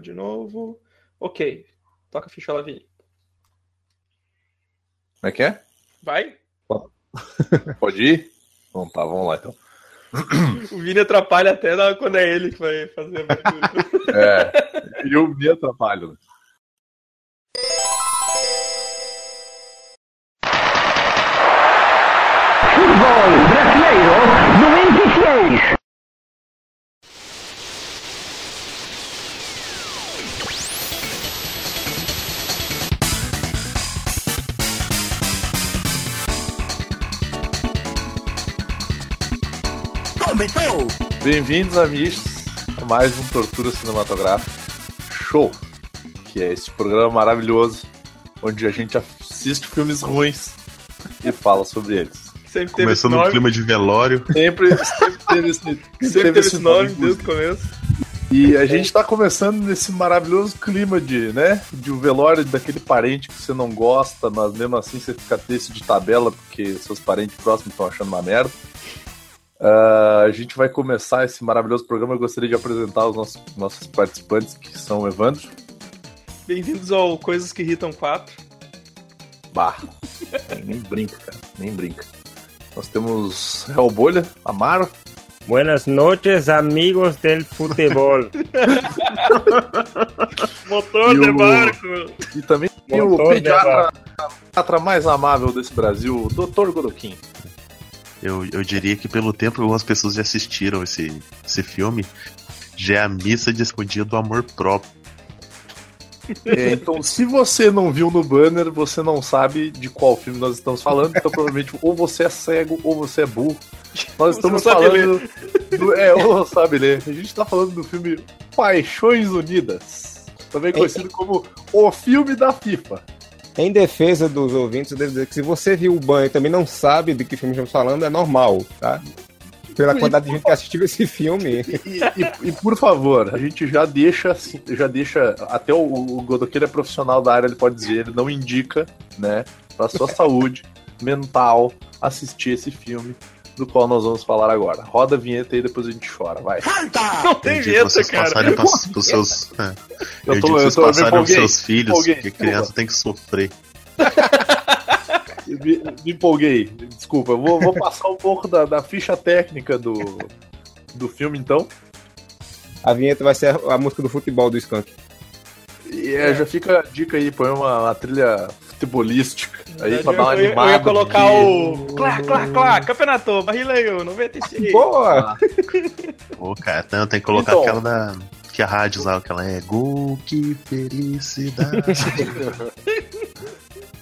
De novo. Ok. Toca a ficha Lavigne. Como é que é? Vai. Pode ir? Então tá, vamos lá então. O Vini atrapalha até na- quando é ele que vai fazer a. É, e eu me atrapalho. Futebol Brasileiro Bem-vindos, amigos, a mais um Tortura Cinematográfica Show, que é esse programa maravilhoso onde a gente assiste filmes ruins e fala sobre eles. Sempre teve Começando esse no nome. clima de velório. Sempre, sempre teve esse, sempre Sempre teve esse nome desde o começo. E a gente tá começando nesse maravilhoso clima de, né, de um velório daquele parente que você não gosta, mas mesmo assim você fica triste de tabela porque seus parentes próximos estão achando uma merda. Ah, a gente vai começar esse maravilhoso programa. Eu gostaria de apresentar os nossos, nossos participantes, que são o Evandro. Bem-vindos ao Coisas que Irritam 4. Bah, nem, brinca, cara, nem brinca. Nós temos Hellbolha, Amaro, Buenas noches, amigos del fútbol. Motor E de o- barco. e também tem o Motor de pediatra, pediatra mais amável desse Brasil, o Dr. Godoquim. Eu, eu diria que pelo tempo que algumas pessoas já assistiram esse, esse filme, já é a missa de escondido do amor próprio. É, então, se você não viu no banner, você não sabe de qual filme nós estamos falando. Então, provavelmente, ou você é cego ou você é burro. Nós estamos falando. Do, é, ou não sabe ler. A gente está falando do filme Paixões Unidas. Também conhecido como O Filme da FIFA. Em defesa dos ouvintes, eu devo dizer que se você viu o banho e também não sabe de que filme estamos falando, é normal, tá? Pela quantidade de gente que assistiu esse filme. E, e- e, por favor, a gente já deixa, já deixa. Até o, o Godoqueiro é profissional da área, ele pode dizer, ele não indica, né, para sua saúde mental assistir esse filme do qual nós vamos falar agora. Roda a vinheta e depois a gente chora, vai. Não tem vinheta, vocês cara. passarem pros seus. É, Eu eu, tô- eu vocês tô- passarem pros seus filhos, porque criança tem que sofrer. Me, me empolguei, desculpa. Vou, vou passar um pouco da, da ficha técnica do, do filme, então. A vinheta vai ser a, a música do futebol do Skank. E é, já fica a dica aí, põe uma, uma trilha futebolística aí pra dar uma eu, eu animada. ia colocar porque- o. Clá, clá, clá, campeonato, Barrileio, 96. Boa! Pô, cara, não, tem que colocar Então. aquela da. Que a rádio usava, aquela é Gol, que felicidade.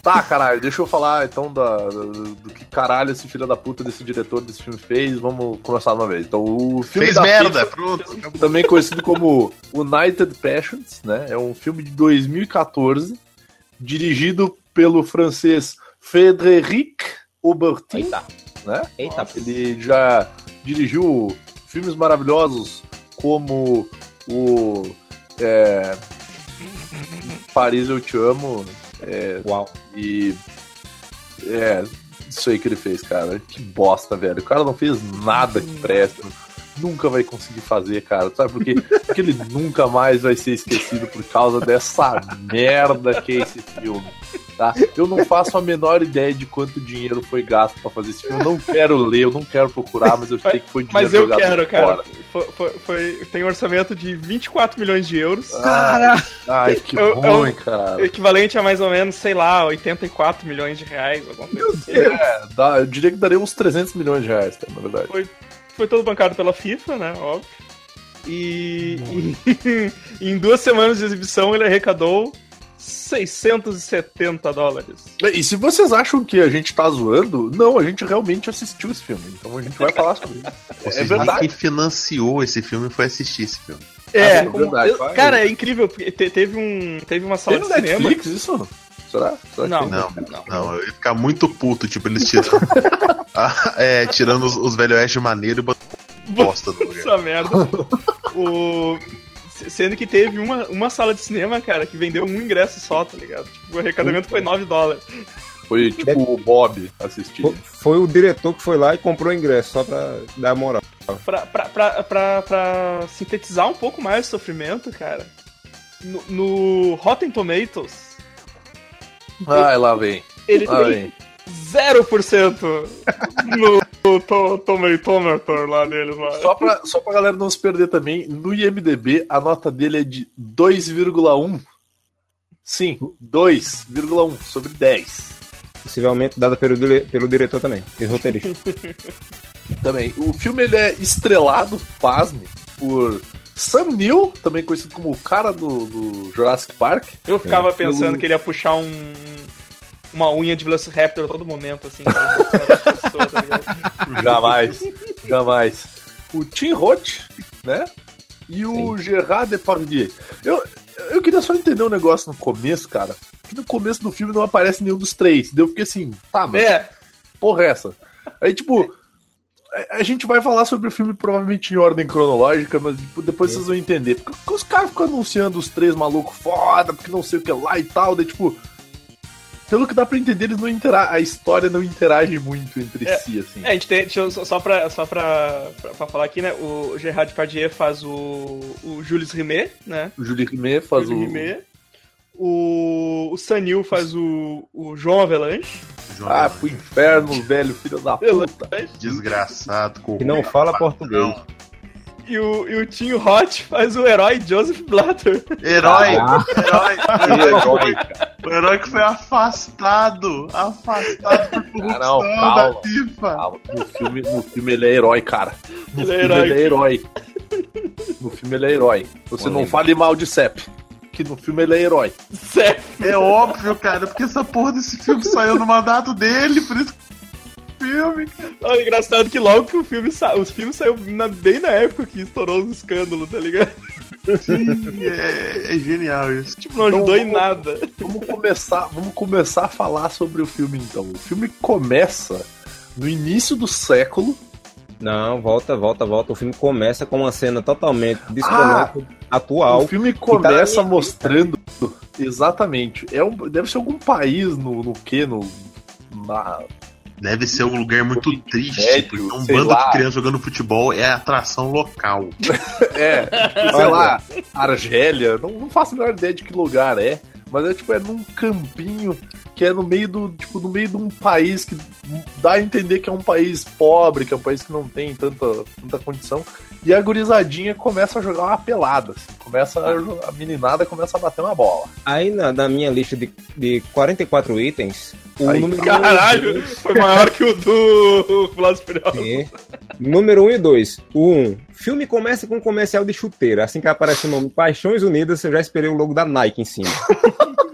Tá, caralho, deixa eu falar então da, do, do que caralho esse filho da puta desse diretor desse filme fez. Vamos começar de uma vez. Então, o filme Fez da merda, pronto. também conhecido como United Passions, né? É um filme de 2014, dirigido pelo francês Frédéric Aubertin, Eita, né? eita. Ele já dirigiu filmes maravilhosos como o é, Paris Eu Te Amo é, Uau. e é isso aí que ele fez, cara. Que bosta, velho. O cara não fez nada que preste. Nunca vai conseguir fazer, cara. Sabe por quê? Porque ele nunca mais vai ser esquecido por causa dessa merda que é esse filme. Tá? Eu não faço a menor ideia de quanto dinheiro foi gasto pra fazer esse filme. Eu não quero ler, eu não quero procurar, mas eu sei que foi dinheiro Mas eu quero, cara. fora. Foi, foi- foi- tem um orçamento de 24 milhões de euros. Cara! Ai, que Eu- eu- ruim, cara. Equivalente a mais ou menos, sei lá, 84 milhões de reais, alguma coisa assim. É, dá- eu diria que daria uns 300 milhões de reais, tá, na verdade. Foi todo bancado pela FIFA, né? Óbvio. E, e em duas semanas de exibição ele arrecadou 670 dólares. E se vocês acham que a gente tá zoando, não, a gente realmente assistiu esse filme. Então a gente vai falar sobre isso. Ou É verdade. quem financiou esse filme foi assistir esse filme. É, é verdade, eu- vai. cara, é incrível, porque te- teve um. Teve uma sala no de cinema. Netflix isso? Será? Será que Não. tem? Não, não, eu ia ficar muito puto, tipo, eles tiram. Ah, é, tirando os, os velho oeste maneiro e botando bosta no lugar. Essa merda. o... Sendo que teve uma, uma sala de cinema, cara, que vendeu um ingresso só, tá ligado? Tipo, o arrecadamento foi 9 dólares. Foi tipo o Bob assistir. Foi, foi o diretor que foi lá e comprou o ingresso, só pra dar moral. Pra, pra, pra, pra, pra sintetizar um pouco mais o sofrimento, cara, no, no Rotten Tomatoes, Ai, lá vem. ele Lá tem vem. 0% no, no to, Tomatometer lá deles lá. Só pra, só pra galera não se perder também, no IMDB a nota dele é de 2,1. Sim, 2,1 sobre 10. Possivelmente dada pelo, pelo diretor também, e roteirista. Também. O filme ele é estrelado, pasme, por Sam Neill, também conhecido como o cara do, do Jurassic Park. Eu ficava É. pensando Eu- que ele ia puxar um. Uma unha de Velociraptor a todo momento, assim. tá? Jamais. jamais. O Tim Roth, né? E o Gerard Depardieu. Eu, eu queria só entender um negócio no começo, cara. Que no começo do filme não aparece nenhum dos três. Daí eu fiquei assim, tá, mas É, porra é essa? Aí, tipo, a- gente vai falar sobre o filme provavelmente em ordem cronológica, mas tipo, depois vocês vão entender. Porque, porque os caras ficam anunciando os três malucos foda, porque não sei o que lá e tal, daí, tipo. Pelo que dá pra entender, eles não intera a história não interage muito entre É, si, assim. É, a gente tem, deixa eu, só, só, pra, só pra, pra, pra falar aqui, né? O Gerard Depardieu faz o, o Jules Rimet, né? O Julie Rimet faz o. Jules Rimet. O, o Sanil faz o, o João Avelanche. João Ah, pro inferno, velho, filho da puta. Desgraçado. Que não fala português. E o, e o Tim Hot faz o herói Joseph Blatter. Herói! Ah. Herói! Herói. O herói que foi afastado! Afastado por corrupção Ah, não, da. FIFA! No filme, no filme ele é herói, cara. No Ele é filme herói. ele é herói. No filme ele é herói. Você não Polêmica. fale mal de Sepp. Que no filme ele é herói. Sério. É óbvio, cara, porque essa porra desse filme saiu no mandato dele, por isso que filme. Olha, engraçado que logo que o filme saiu, os filmes saiu na- bem na época que estourou os escândalos, tá ligado? Sim, é, é genial isso. Tipo, não ajudou Então, em nada. Vamos começar, vamos começar a falar sobre o filme então. O filme começa no início do século. Não, volta, volta, volta. O filme começa com uma cena totalmente desconectada, atual. O filme começa tá na minha mostrando exatamente. É um, deve ser algum país no, no que no na, Deve ser um lugar muito triste, Médio, porque um bando lá. de crianças jogando futebol é atração local. É, sei lá, Argélia, não, não faço a menor ideia de que lugar é, mas é tipo, é num campinho que é no meio do, tipo, no meio de um país que dá a entender que é um país pobre, que é um país que não tem tanta, tanta condição, e a gurizadinha começa a jogar uma pelada, assim, começa a, a meninada começa a bater uma bola. Aí na, na minha lista de, de 44 itens, o Aí, número Caralho, foi maior que o do e Furiosos. É. Número 1 um e 2. O 1. Um, filme começa com um comercial de chuteira. Assim que aparece o nome Paixões Unidas, eu já esperei o logo da Nike em cima.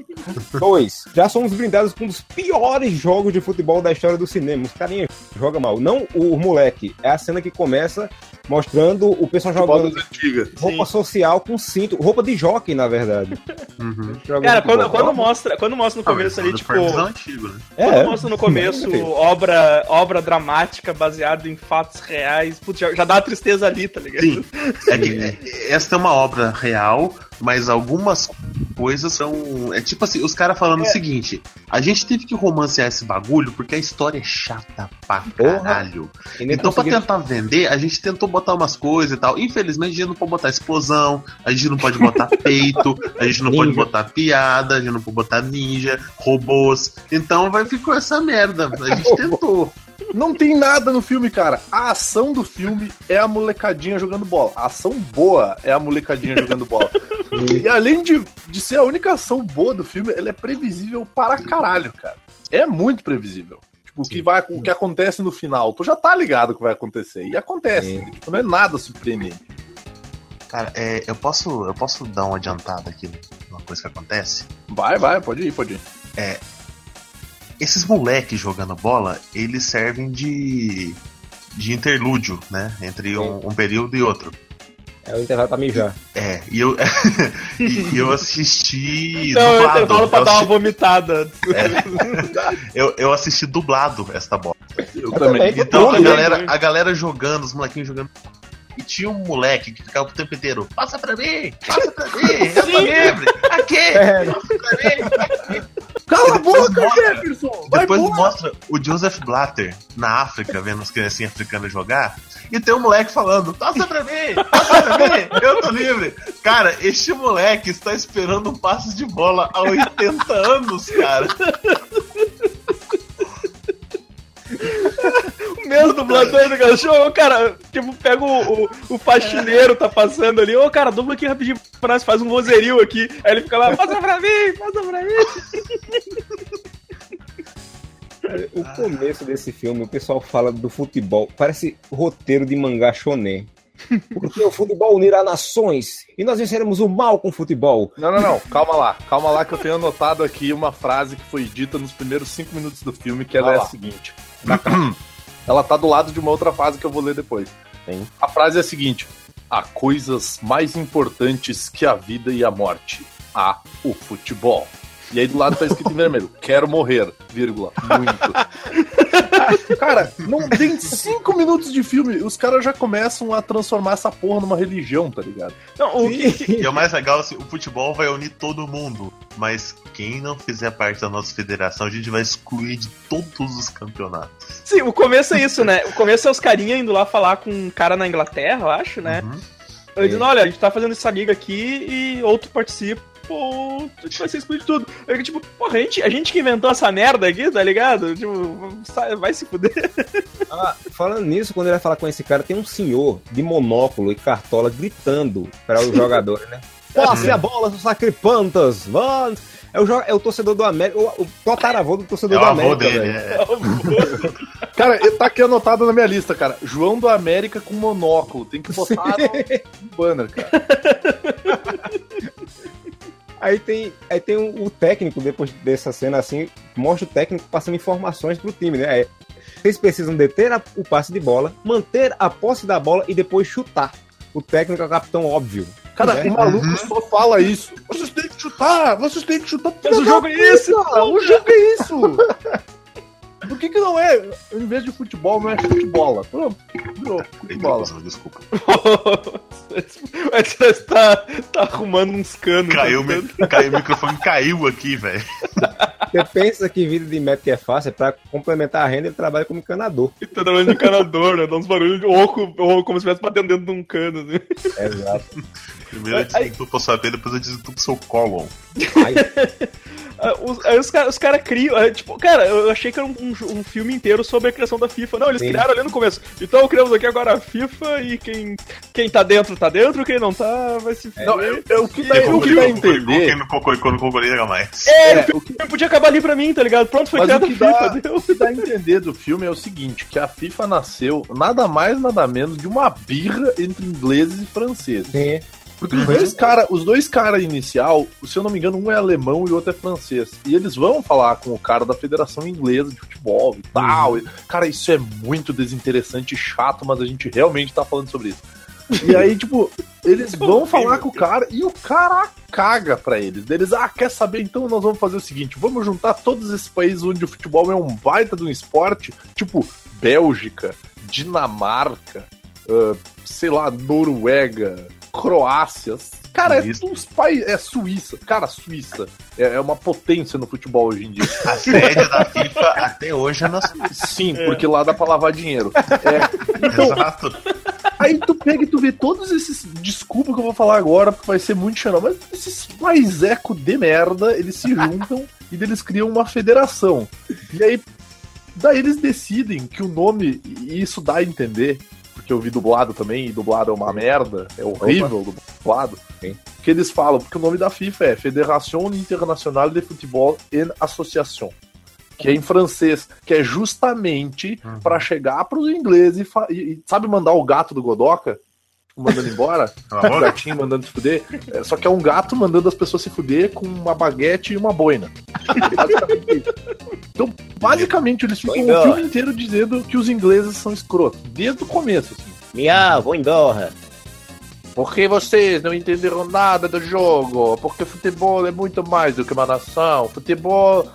2. Já somos brindados com um dos piores jogos de futebol da história do cinema. Os carinhas jogam mal. Não o moleque. É a cena que começa mostrando o pessoal Futebol jogando roupa social com cinto. Roupa de jockey, na verdade. Uhum. Jogando Cara, quando, quando mostra, quando mostra no começo ali, do tipo. Antigo, né? Quando É, mostra no começo Sim. obra, obra dramática baseada em fatos reais, putz, já, já dá uma tristeza ali, tá ligado? Sim. É que, é- essa é uma obra real, mas algumas coisas são. É tipo assim, os caras falando o seguinte: a gente teve que romancear esse bagulho porque a história é chata pra caralho. Então, pra conseguiram- tentar vender, a gente tentou botar umas coisas e tal. Infelizmente, a gente não pode botar explosão, a gente não pode botar peito, a gente não pode botar piada, a gente não pode botar ninja, robôs. Então, vai ficou essa merda. A gente tentou. Não tem nada no filme, cara. A ação do filme é a molecadinha jogando bola. A ação boa é a molecadinha jogando bola. E além de, de ser a única ação boa do filme, ela é previsível para caralho, cara. É muito previsível. Tipo, o que, vai, o que acontece no final, tu já tá ligado o que vai acontecer. E acontece. Sim. Tipo, não é nada surpreendente. Cara, é, eu, posso, eu posso dar uma adiantada aqui numa coisa que acontece? Vai, vai, pode ir, pode ir. Esses moleques jogando bola, eles servem de, de interlúdio, né? Entre um, um período e outro. É o intervalo pra mijar. É, e eu, e eu assisti Então, eu dublado. intervalo pra Eu dar uma assisti, vomitada. eu, eu assisti dublado esta bola. Eu também. também. Então a galera, a galera jogando, os molequinhos jogando. E tinha um moleque que ficava o tempo inteiro, passa pra mim, passa pra mim, eu tô livre, aqui, É. passa pra mim. Cala a boca, Jefferson! Vai depois mostra o Joseph Blatter na África, vendo as criancinhas africanas jogar. E tem um moleque falando: Passa pra mim, passa pra mim, eu tô livre. Cara, este moleque está esperando um passe de bola há 80 anos, cara. O mesmo dublador do cachorro, cara, tipo, pega o, o, o faxineiro, tá passando ali, ô cara, dubla aqui rapidinho pra nós, faz um vozerio aqui. Aí ele fica lá, passa pra mim, passa pra mim. O começo desse filme, o pessoal fala do futebol, parece roteiro de mangá shonen. Porque o futebol unirá nações e nós venceremos o mal com o futebol. Não, não, não. Calma lá. Calma lá que eu tenho anotado aqui uma frase que foi dita nos primeiros cinco minutos do filme, que ela Vai é lá. a seguinte. Ela tá do lado de uma outra frase que eu vou ler depois. Sim. A frase é a seguinte: Há coisas mais importantes que a vida e a morte. Há o futebol. E aí do lado tá escrito em vermelho: Quero morrer, vírgula, muito. cara, não tem cinco minutos de filme, os caras já começam a transformar essa porra numa religião, tá ligado? Não, o que, E é o mais legal, assim, o futebol vai unir todo mundo. Mas quem não fizer parte da nossa federação, a gente vai excluir de todos os campeonatos. sim, o começo é isso, né? O começo é os carinha indo lá falar com um cara na Inglaterra, eu acho, né? Uhum. Ele dizendo, olha, a gente tá fazendo essa liga aqui e outro participa. Pô, a gente vai ser excluído de tudo. Eu, tipo, porra, a gente, a gente que inventou essa merda aqui, tá ligado? Tipo, vai se fuder. Ah, falando nisso, quando ele vai falar com esse cara, tem um senhor de monóculo e cartola gritando para os jogadores, né? Passe a bola, seus sacripantas! Vamos! É o, jo- é o torcedor do América, o, o tataravô do É torcedor o do América. dele, velho. é. Cara, tá aqui anotado na minha lista, cara. João do América com monóculo. Tem que botar no, no banner, cara. Aí tem, aí tem o, o técnico, depois dessa cena assim, mostra o técnico passando informações pro time, né? É, vocês precisam deter a- o passe de bola, manter a posse da bola e depois chutar. O técnico é o capitão óbvio. Cara, né? o maluco só fala isso. Vocês têm que chutar, vocês têm que chutar. Mas o jogo é esse, o jogo é isso. Por que que não é, em vez de futebol, não é futebola? Pronto, virou futebola. Desculpa. Mas você tá, tá arrumando uns canos. Caiu, tá caiu, o microfone caiu aqui, velho. Você pensa que vida de médico é fácil, é pra complementar a renda, ele trabalha como encanador. Tá trabalhando de encanador, né? Dá uns barulhos de oco, ou como se estivesse batendo dentro de um cano. Assim. Exato. Primeiro eu desentupo a sua pele, depois eu desentupo o seu colon. Ah, Os, aí os caras cara criam. ah, Tipo, cara, eu achei que era um, um- um filme inteiro sobre a criação da FIFA. Não, eles Sim. criaram ali no começo. Então criamos aqui agora a FIFA e quem, quem tá dentro tá dentro, quem não tá vai se Não, é, é o que dá, E o que dá a entender. Quem não não concordaria mais. É, É, o filme podia acabar ali pra mim, tá ligado? Pronto, foi Mas criada o a que FIFA, dá-. O que dá a entender do filme é o seguinte, que a FIFA nasceu nada mais, nada menos de uma birra entre ingleses e franceses. Sim. Porque os dois cara, os dois caras inicial, se eu não me engano, um é alemão e o outro é francês. E eles vão falar com o cara da Federação Inglesa de Futebol e tal. E, cara, isso é muito desinteressante e chato, mas a gente realmente tá falando sobre isso. E aí, tipo, eles vão falar com o cara e o cara caga pra eles. Eles, ah, quer saber? Então nós vamos fazer o seguinte: vamos juntar todos esses países onde o futebol é um baita de um esporte, tipo Bélgica, Dinamarca, ah, sei lá, Noruega, Croácia. Cara, é uns países. É Suíça. Cara, Suíça é, é uma potência no futebol hoje em dia. A sede da FIFA até hoje é na Suíça. Sim, porque lá dá pra lavar dinheiro. É, então, Exato. Aí tu pega e tu vê todos esses. Desculpa que eu vou falar agora, porque vai ser muito xenó, mas esses paiseco de merda, eles se juntam e eles criam uma federação. E aí, daí eles decidem que o nome, e isso dá a entender, porque eu vi dublado também, e dublado é uma merda, é horrível dublado. Sim. Que eles falam, porque o nome da FIFA é Federação Internacional de Futebol en Association. Que é em francês, que é justamente Uhum. pra chegar pros ingleses e, e- sabe mandar o gato do Godoka? Mandando embora? Boca. gatinho mandando se fuder? É, só que é um gato mandando as pessoas se fuder com uma baguete e uma boina. Basicamente isso. Então, basicamente, eles ficam o filme inteiro dizendo que os ingleses são escrotos. Desde o começo, assim. Miau, vou embora. Porque vocês não entenderam nada do jogo. Porque futebol é muito mais do que uma nação. Futebol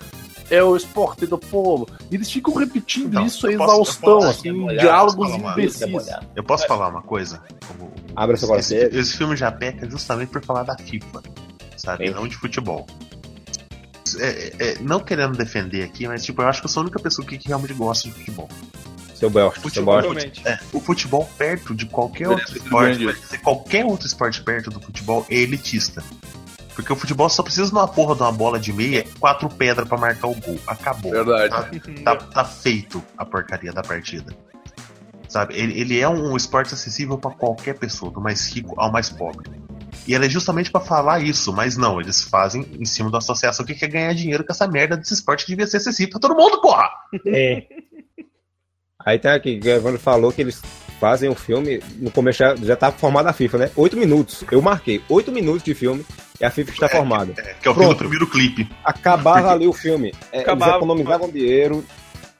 é o esporte do povo. E eles ficam repetindo Então, isso a exaustão, eu posso- assim, diálogos falar uma- imbecis. Eu posso falar uma coisa? Como- Abra seu coração. Esse, esse filme já peca justamente por falar da FIFA, sabe? Sim. Não de futebol. putz, é, é, não querendo defender aqui, mas tipo, eu acho que eu sou a única pessoa que realmente gosta de futebol. Seu Belch, seu Futebol, Belch. Provavelmente. é, o futebol perto de qualquer outro esporte, qualquer outro esporte perto do futebol é elitista. Porque o futebol só precisa de uma porra de uma bola de meia, quatro pedras pra marcar o gol. Acabou. Verdade. Tá, tá feito a porcaria da partida. Sabe? Ele, ele é um esporte acessível pra qualquer pessoa, do mais rico ao mais pobre. E ela é justamente pra falar isso, mas não, eles fazem em cima da associação que quer ganhar dinheiro com essa merda desse esporte que devia ser acessível pra todo mundo, porra! É. Aí tá aqui, o Evandro falou que eles fazem o filme, no começo já, já tá formada a FIFA, né? Oito minutos. Eu marquei, oito minutos de filme e a FIFA está formada. É, que é o fim Pronto. do primeiro clipe. Acabava ali o filme. É, Acabava. Eles economizavam dinheiro,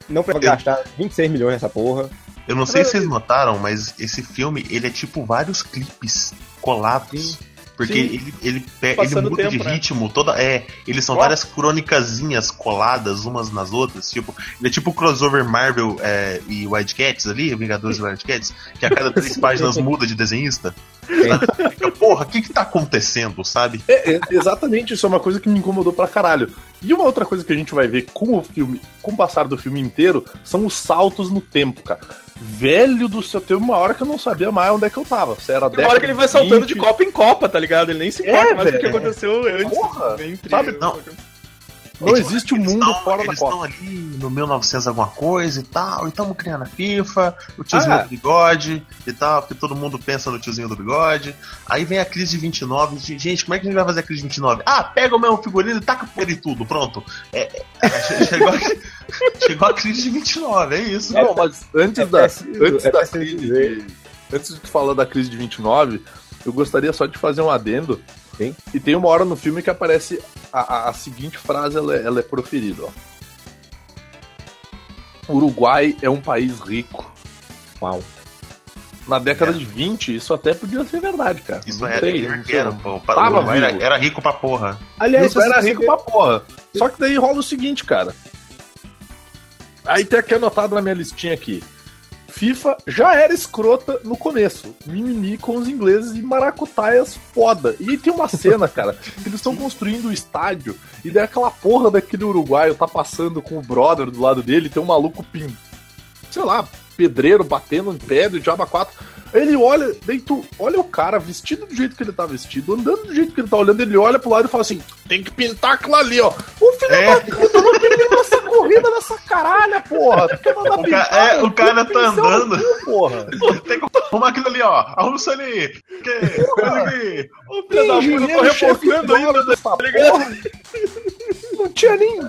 não precisava Eu- gastar 26 milhões nessa porra. Eu não sei se vocês notaram, mas esse filme, ele é tipo vários clipes colados. Porque Sim. ele, ele, ele muda de tempo, né? ritmo, toda. É, eles são várias crônicazinhas coladas umas nas outras. Tipo, ele é tipo o crossover Marvel é, e Wildcats ali, Vingadores e Wildcats, que a cada três páginas muda de desenhista. Fica, Porra, o que que tá acontecendo, sabe? É, é, exatamente, isso é uma coisa que me incomodou pra caralho. E uma outra coisa que a gente vai ver com o filme, com o passar do filme inteiro, são os saltos no tempo, cara. Velho do céu, teve uma hora que eu não sabia mais onde é que eu tava. Se era uma hora que ele vai década saltando de 20, copa em copa, tá ligado? Ele nem se É, importa mais do que aconteceu antes. Porra, Entre- sabe? Não. Não existe o eles mundo tão- fora da Eles Copa. estão ali no 1900 alguma coisa e tal, e estamos criando a FIFA, o tiozinho Ah. do bigode e tal, porque todo mundo pensa no tiozinho do bigode. Aí vem a crise de 29, e, gente, como é que a gente vai fazer a crise de 29? Ah, pega o mesmo figurino e taca por ele tudo, pronto. É, é, chegou, a, chegou a crise de 29, é isso. Não, mas antes É da, preciso- antes é da crise de, antes de falar da crise de 29, eu gostaria só de fazer um adendo. E tem uma hora no filme que aparece a, a- a seguinte frase, ela é, ela é proferida, ó. Uruguai é um país rico. Uau. Na década É. de 20, isso até podia ser verdade, cara. Isso Não era, sei, não que sei. era, pô, Tava era, era rico pra porra. Aliás, era rico você pra porra. Só que daí rola o seguinte, cara. Aí tem aqui anotado na minha listinha aqui. FIFA já era escrota no começo. Mimimi com os ingleses e maracutaias foda. E tem uma cena, cara, que eles estão construindo o estádio e daí aquela porra daquele uruguaio tá passando com o brother do lado dele, tem um maluco pin, sei lá, pedreiro batendo em pedra e diaba 4. Ele olha, tu olha o cara vestido do jeito que ele tá vestido, andando do jeito que ele tá olhando, ele olha pro lado e fala assim: tem que pintar aquilo ali, ó. O filho É. da puta não terminou essa corrida nessa caralha, porra. Tu quer mandar O pintar, ca- é, o cara tá que andando. cu, porra. Tem que arrumar aquilo ali, ó. Arruma isso ali. Que, coisa ali. Ô, filho da puta, eu tô repostando ainda, dessa tá? Não tinha nem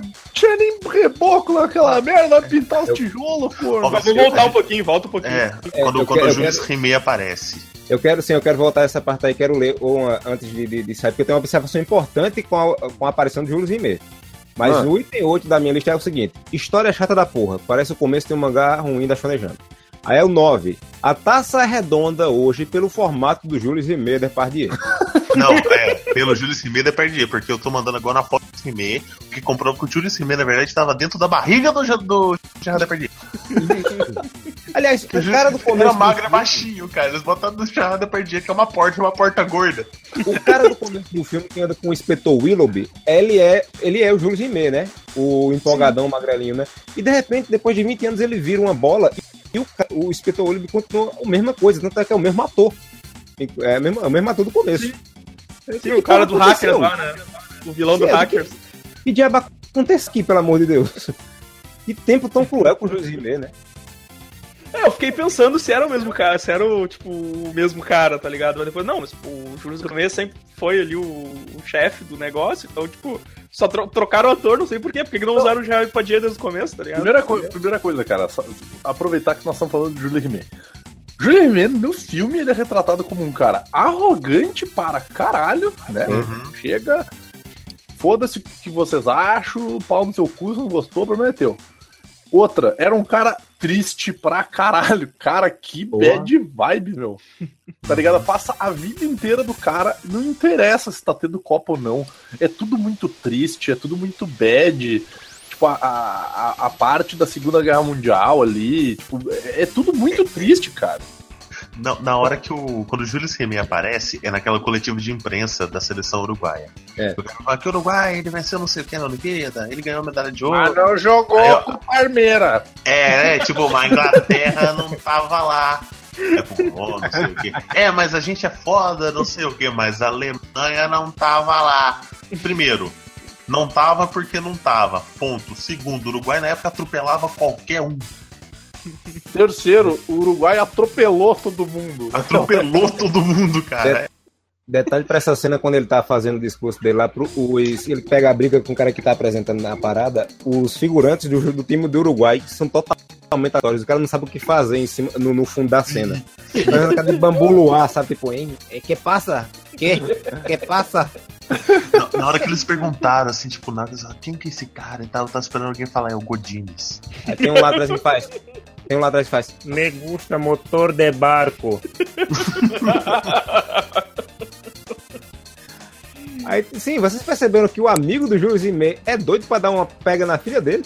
naquela merda, vai pintar os Eu- tijolos, Mas vou voltar um pouquinho, volta um pouquinho. É, quando, eu quando quero- o eu Julius quero- Rimet aparece. Eu quero sim, eu quero voltar essa parte aí, quero ler uma, antes de, de, de sair, porque tem uma observação importante com a, com a aparição de Júlio Rimet. Mas Ah. o item 8 da minha lista é o seguinte: História chata da porra. Parece o começo de um mangá ruim da Shonejando. Aí é o 9. A taça é redonda hoje pelo formato do Júlio Rimet Depardieu. Não, é, pelo Julius Rimet é perdi, porque eu tô mandando agora na foto do Rimet, que comprou que o Julius Rimet, na verdade, tava dentro da barriga do, do Gerard Depardieu. Aliás, Que o cara do começo. Era magro e filme- baixinho, cara. Eles botaram do Gerard Depardieu, que é uma porta, uma porta gorda. O cara do começo do filme que anda com o inspetor Willoughby, ele é, ele é o Júlio Rimet, né? O empolgadão magrelinho, né? E de repente, depois de 20 anos, ele vira uma bola e o, o inspetor Willoughby continua a mesma coisa, tanto é que é o mesmo ator. É o mesmo, é o mesmo ator do começo. Sim, o cara do aconteceu? Hackers lá, né? O vilão do Sim, é, Hackers. Que diabo acontece aqui, pelo amor de Deus? Que tempo tão cruel com o Rimet, né? É, eu fiquei pensando se era o mesmo cara, se era o, tipo, o mesmo cara, tá ligado? Mas depois, não, mas tipo, o Júlio Rimet sempre foi ali o, o chefe do negócio, então, tipo, só tro- trocaram o ator, não sei por quê, porque que não usaram o Jair Padilha desde o começo, tá ligado? Primeira, coi- primeira coisa, cara, só- aproveitar que nós estamos falando de Julie Rimet. Julie Rimet, no filme, ele é retratado como um cara arrogante para caralho, né? Uhum. Chega, foda-se o que vocês acham, pau no seu cu, se não gostou, o problema é teu. Outra, era um cara triste pra caralho. Cara, que Boa. bad vibe, meu. Tá ligado? Passa a vida inteira do cara, não interessa se tá tendo copa ou não. É tudo muito triste, é tudo muito bad. Tipo, a, a, a parte da Segunda Guerra Mundial ali, tipo, é, é tudo muito triste, cara. Na, na hora que o. Quando o Júlio Rimet aparece, é naquela coletiva de imprensa da seleção uruguaia. É. O cara fala que o Uruguai, ele venceu não sei o que na Olimpíada, ele ganhou medalha de ouro. Mas não jogou Aí, ó. com o Parmeira. É, é, tipo, mas a Inglaterra não tava lá. É, pô, não sei o quê. É, mas a gente é foda, não sei o que, mas a Alemanha não tava lá. Primeiro, não tava porque não tava. Ponto. Segundo, o Uruguai na época atropelava qualquer um. Terceiro, o Uruguai atropelou todo mundo. Atropelou todo mundo, cara. Detalhe pra essa cena quando ele tá fazendo o discurso dele lá pro os, ele pega a briga com o cara que tá apresentando na parada, os figurantes do, do time do Uruguai que são totalmente aleatórios, o cara não sabe o que fazer em cima, no, no fundo da cena. Fazendo cara de bambu luar, sabe? Tipo, hein? É, que passa? Que? Que passa? Na, na hora que eles perguntaram, assim, tipo, nada, eles falaram, quem que é esse cara? E tal, eu tava esperando alguém falar, é o Godines. Aí tem um lá atrás que faz. Tem um lá atrás que faz. Me gusta motor de barco. Aí, sim, vocês perceberam que o amigo do Júlio Zimei é doido pra dar uma pega na filha dele?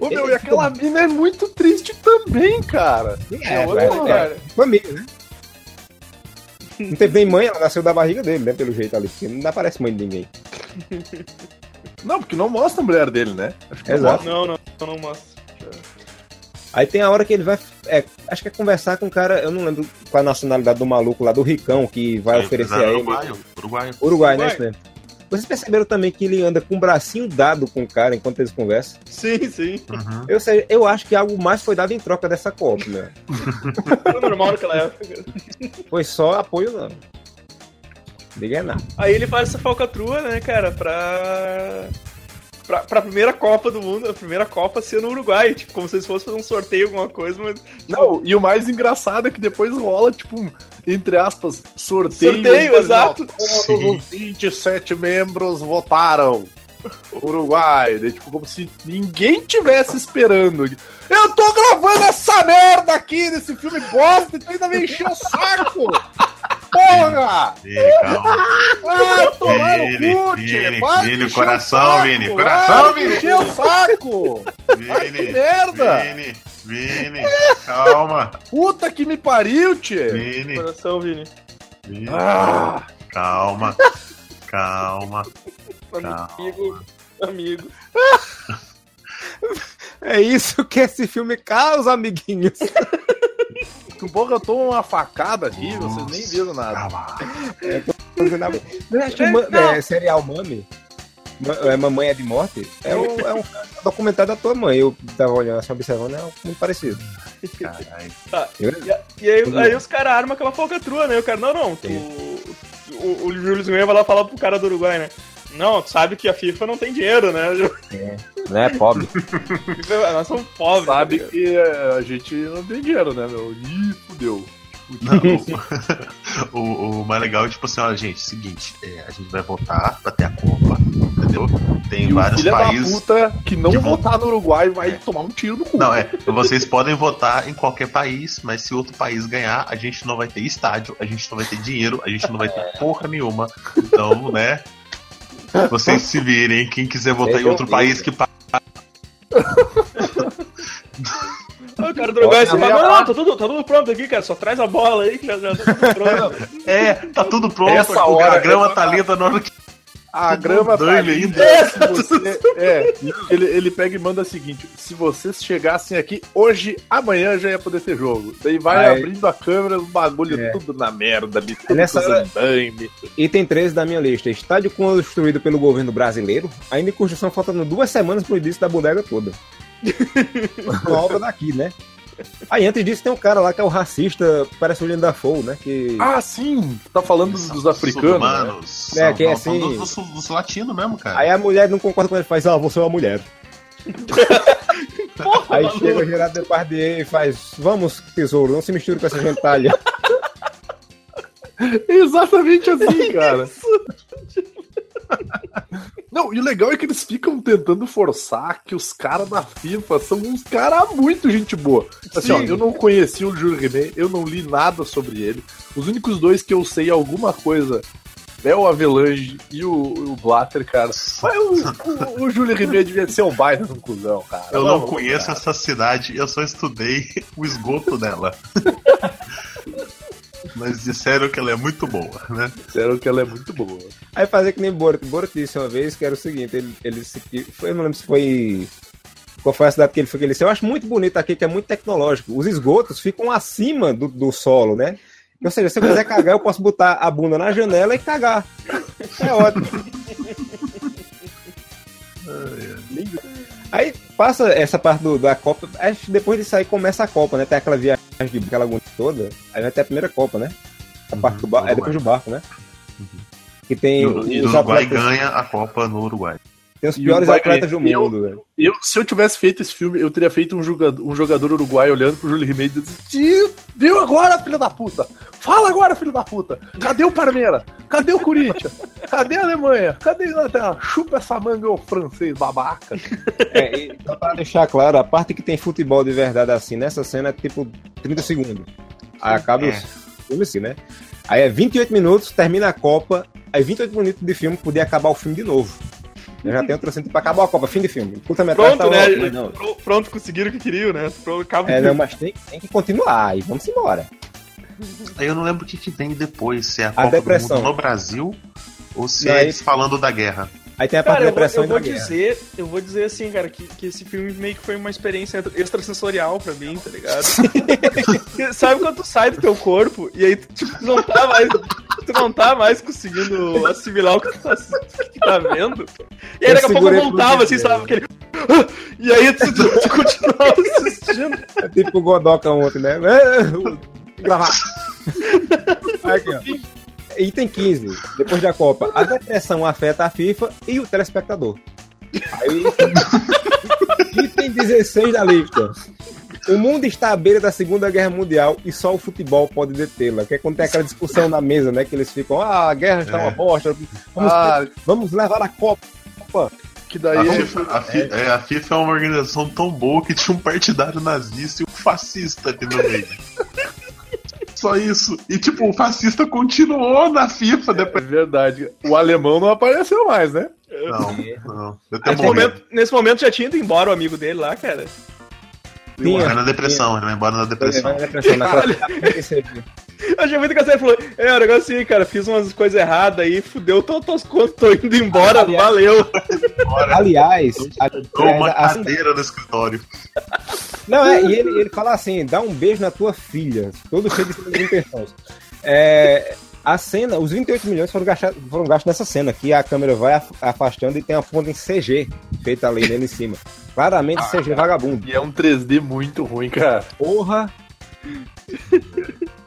Ô, meu, e aquela mina é muito triste também, cara. É, outro é, lugar. é, família, né? Não teve nem mãe, ela nasceu da barriga dele, né? Pelo jeito ali. porque Não aparece mãe de ninguém. Não, porque não mostra a mulher dele, né? Acho que Exato. Não, não, não mostra. Aí tem a hora que ele vai. é, acho que é conversar com o cara. Eu não lembro qual a nacionalidade do maluco lá, do Ricão, que vai Aí, oferecer a ele. Uruguai, Uruguai. Uruguai, né? Uruguai. Isso mesmo. Vocês perceberam também que ele anda com o bracinho dado com o cara enquanto eles conversam? Sim, sim. Uhum. Eu, sei, eu acho que algo mais foi dado em troca dessa copa, né? Era normal naquela época. Foi só apoio, não. Diga nada. Aí ele faz essa falcatrua, né, cara, pra. Pra, pra primeira Copa do Mundo, a primeira Copa ser no Uruguai, tipo, como se eles fossem fazer um sorteio, alguma coisa, mas. Não, e o mais engraçado é que depois rola, tipo, um, entre aspas, sorteio. Sorteio, exato. Todos os 27 membros votaram. Uruguai, daí, tipo, como se ninguém tivesse esperando. Eu tô gravando essa merda aqui nesse filme bosta e tu ainda me encheu o saco! Porra! Vini, calma. Ah, tomar no Vini, cu, Vini, Vini, coração! Vini, coração, Vini. encher o saco! Ai, que Vini, merda! Vini, Vini, calma. Puta que me pariu, tio! Vini, Coração, Vini. Vini, Ah! calma. Calma. Calma. Amigo, amigo. É isso que esse filme causa, amiguinhos. Porra, eu tomo uma facada aqui, vocês nem viram nada. Calma. Não acho que ma- é, serial Mami? Ma- é, Mamãe é de Morte? É um, é um documentário da tua mãe. Eu tava olhando, assim, observando, é muito parecido. Caralho. Tá. Eu- E, e aí, aí os caras armam aquela falcatrua, né? O cara, não, não, tu, o, o Júlio Zimmer vai lá falar pro cara do Uruguai, né? Não, tu sabe que a FIFA não tem dinheiro, né? Não é pobre. Nós somos pobres. Sabe tá ligado? que é, a gente não tem dinheiro, né, meu? Ih, fudeu. Não, o, o, o mais legal é tipo assim, olha, gente, seguinte, é, a gente vai votar pra ter a Copa, entendeu? Tem E vários filho países. da puta que não votar no Uruguai vai tomar um tiro no cu. Não, é. Vocês podem votar em qualquer país, mas se outro país ganhar, a gente não vai ter estádio, a gente não vai ter dinheiro, a gente não vai ter porra nenhuma. Então, né? Vocês se virem, quem quiser votar em outro país que pa- Ah, o cara do Uruguai, Olha, fala, eu ia não, não, tá tudo, tá tudo pronto aqui, cara, só traz a bola aí que já, já tá tudo pronto. É, tá tudo pronto, Essa a hora, grama essa tá linda na hora que. A Tudo grama tá linda. ainda. Se você- É, ele, ele pega e manda o seguinte: se vocês chegassem aqui hoje, amanhã já ia poder ter jogo. Daí vai Aí- abrindo a câmera, o bagulho É. tudo na merda, de tudo Nessa andaime. Item 13 da minha lista. Estádio construído pelo governo brasileiro, ainda em construção faltando duas semanas pro início da bodega toda. Uma obra daqui, né? Aí antes disso tem um cara lá que é o racista, parece o William Dafoe, né? Que Ah, sim! Tá falando dos africanos. Né? Sul-humanos. É, São- que é assim- Dos, dos, sul- dos latinos mesmo, cara. Aí a mulher não concorda com ele, faz, ah, você é uma mulher. Aí chega o Gerardo Depardieu e faz, vamos, tesouro, não se misture com essa gentalha. Exatamente assim, cara. Não, e o legal é que eles ficam tentando forçar que os caras da FIFA são uns caras muito gente boa. Assim, ó, Sim. eu não conheci o Júlio Rimet, eu não li nada sobre ele. Os únicos dois que eu sei alguma coisa é o Avelange e o, o Blatter, cara. Mas o, o, o Júlio Ribeiro devia ser um baita de um cuzão, cara. Eu não Vamos, conheço cara. essa cidade, eu só estudei o esgoto dela. Mas disseram que ela é muito boa, né? Disseram que ela é muito boa. Aí fazer que nem Borat. Borat disse uma vez que era o seguinte, ele, ele se- que- foi, eu não lembro se foi. Qual foi a cidade que ele foi que ele disse? Eu acho muito bonito aqui, que é muito tecnológico. Os esgotos ficam acima do, do solo, né? Ou seja, se eu quiser cagar, eu posso botar a bunda na janela e cagar. É ótimo. Aí passa essa parte do, da Copa. Acho que depois disso aí começa a Copa, né? Tem aquela viagem de aquela agonia toda. Aí vai ter a primeira Copa, né? A parte do barco. É depois do barco, né? Que tem E o e o Uruguai atletas- ganha a Copa no Uruguai. Tem os o piores atletas do mundo, velho. Eu, se eu tivesse feito esse filme, eu teria feito um jogador, um jogador uruguaio olhando pro Júlio Ribeiro e dizendo: "Tio, Viu agora, filho da puta? Fala agora, filho da puta! Cadê o Parmeira? Cadê o Corinthians? Cadê a Alemanha? Cadê a Inglaterra? Chupa essa manga, ô francês babaca! É, e só pra deixar claro, a parte que tem futebol de verdade assim, nessa cena é tipo 30 segundos. Aí acaba É. os filme assim, né? Aí é 28 minutos, termina a Copa, aí 28 minutos de filme, podia acabar o filme de novo. Eu já tenho cena, tipo, acabou a Copa, fim de filme. Puta metade Pronto, tá né? não. Pro- Pronto, conseguiram o que queriam, né? Pronto, acaba É, não, mas tem, tem que continuar, e vamos embora. Aí eu não lembro o que, que vem depois, se é a, A Copa depressão. do Mundo no Brasil ou se Não, é eles falando da guerra. Aí tem a parte Cara, da eu vou, depressão eu e da vou guerra. dizer, eu vou dizer assim, cara, que, que esse filme meio que foi uma experiência extrasensorial pra mim, tá ligado? Sabe quando tu sai do teu corpo e aí tu, tipo, tu não tá mais. Tu não tá mais conseguindo assimilar o que tu tá, que tá vendo. E aí Eu daqui a pouco eu voltava, assim, sabe? Aquele. "Ah!" E aí tu, tu, tu continuava assistindo. É tipo o Godoka ontem, né? É, Gravar. Aqui, ó. Item 15, depois da Copa. A depressão afeta a FIFA e o telespectador. Aí, item 16 da lista. O mundo está à beira da Segunda Guerra Mundial e só o futebol pode detê-la. Que é quando tem aquela discussão na mesa, né? Que eles ficam, ah, a guerra está É. uma bosta. Vamos, Ah, vamos levar a Copa. que A daí. FIFA, a, Fi- é, a FIFA é uma organização tão boa que tinha um partidário nazista e um fascista ali no meio. Só isso. E tipo, o fascista continuou na FIFA É depois. verdade. O alemão não apareceu mais, né? Não, não. Eu tenho Nesse momento, nesse momento já tinha ido embora o amigo dele lá, cara. Tinha, Vai na depressão, ele vai embora na Ele depressão. vai na depressão, naquela- Eu achei muito engraçado. Ele falou: É, o negócio assim, cara, fiz umas coisas erradas aí, fudeu todas as contas, tô indo embora, Aliás- valeu. Aliás, Dou uma aliás, assim, cadeira no escritório. Não, é, e ele, ele fala assim: dá um beijo na tua filha, todo cheio de segundas intenções. É, a cena, os 28 milhões foram gastos, foram gastos nessa cena, que a câmera vai af- afastando e tem a fonte em CG feita ali nele em cima. Claramente CG vagabundo. E é um 3D muito ruim, cara. Porra!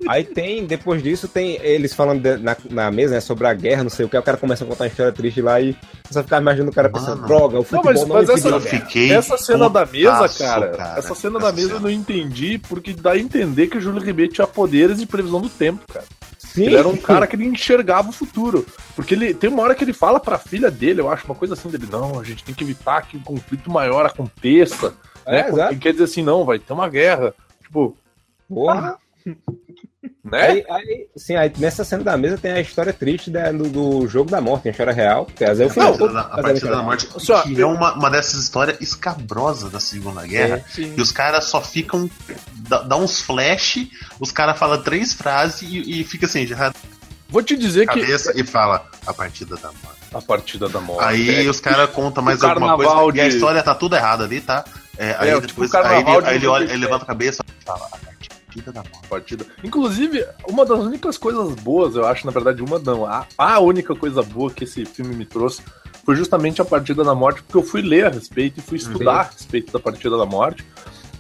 Aí tem, depois disso, tem eles falando de- na, na mesa, né, sobre a guerra, não sei o que, o cara começa a contar uma história triste lá e você fica imaginando o cara pensando, Mano. droga, o futebol mas- não, mas essa- impediu a Eu guerra." fiquei. Essa cena da mesa, putaço, cara, Essa cena da mesa eu não entendi, porque dá a entender que o Júlio Ribeiro tinha poderes de previsão do tempo, cara. Sim, Ele era um cara que ele enxergava o futuro. Porque ele tem uma hora que ele fala pra filha dele, eu acho, uma coisa assim dele, não, a gente tem que evitar que um conflito maior aconteça. É, né? exato. Ele quer dizer assim, não, vai ter uma guerra. Tipo, Porra. Né? Aí, aí, sim, aí nessa cena da mesa tem a história triste da- do, do jogo da morte, a história real. Que às vezes é o Não, final. a, a partida da morte Só- que é uma, uma dessas histórias escabrosas da Segunda Guerra. Sim. E os caras só ficam. Dá, dá uns flash, os caras falam três frases e, e fica assim, já Vou te dizer que cabeça e fala a partida da morte. a partida da morte. Aí é, os caras contam mais alguma coisa carnaval e a de- história tá tudo errada ali, tá? É, aí É, depois tipo o aí ele, de aí ele olha, 97. ele levanta a cabeça e fala a partida da morte. partida. Inclusive, uma das únicas coisas boas, eu acho, na verdade, uma não. A, a única coisa boa que esse filme me trouxe foi justamente a partida da morte, porque eu fui ler a respeito e fui estudar a respeito da partida da morte.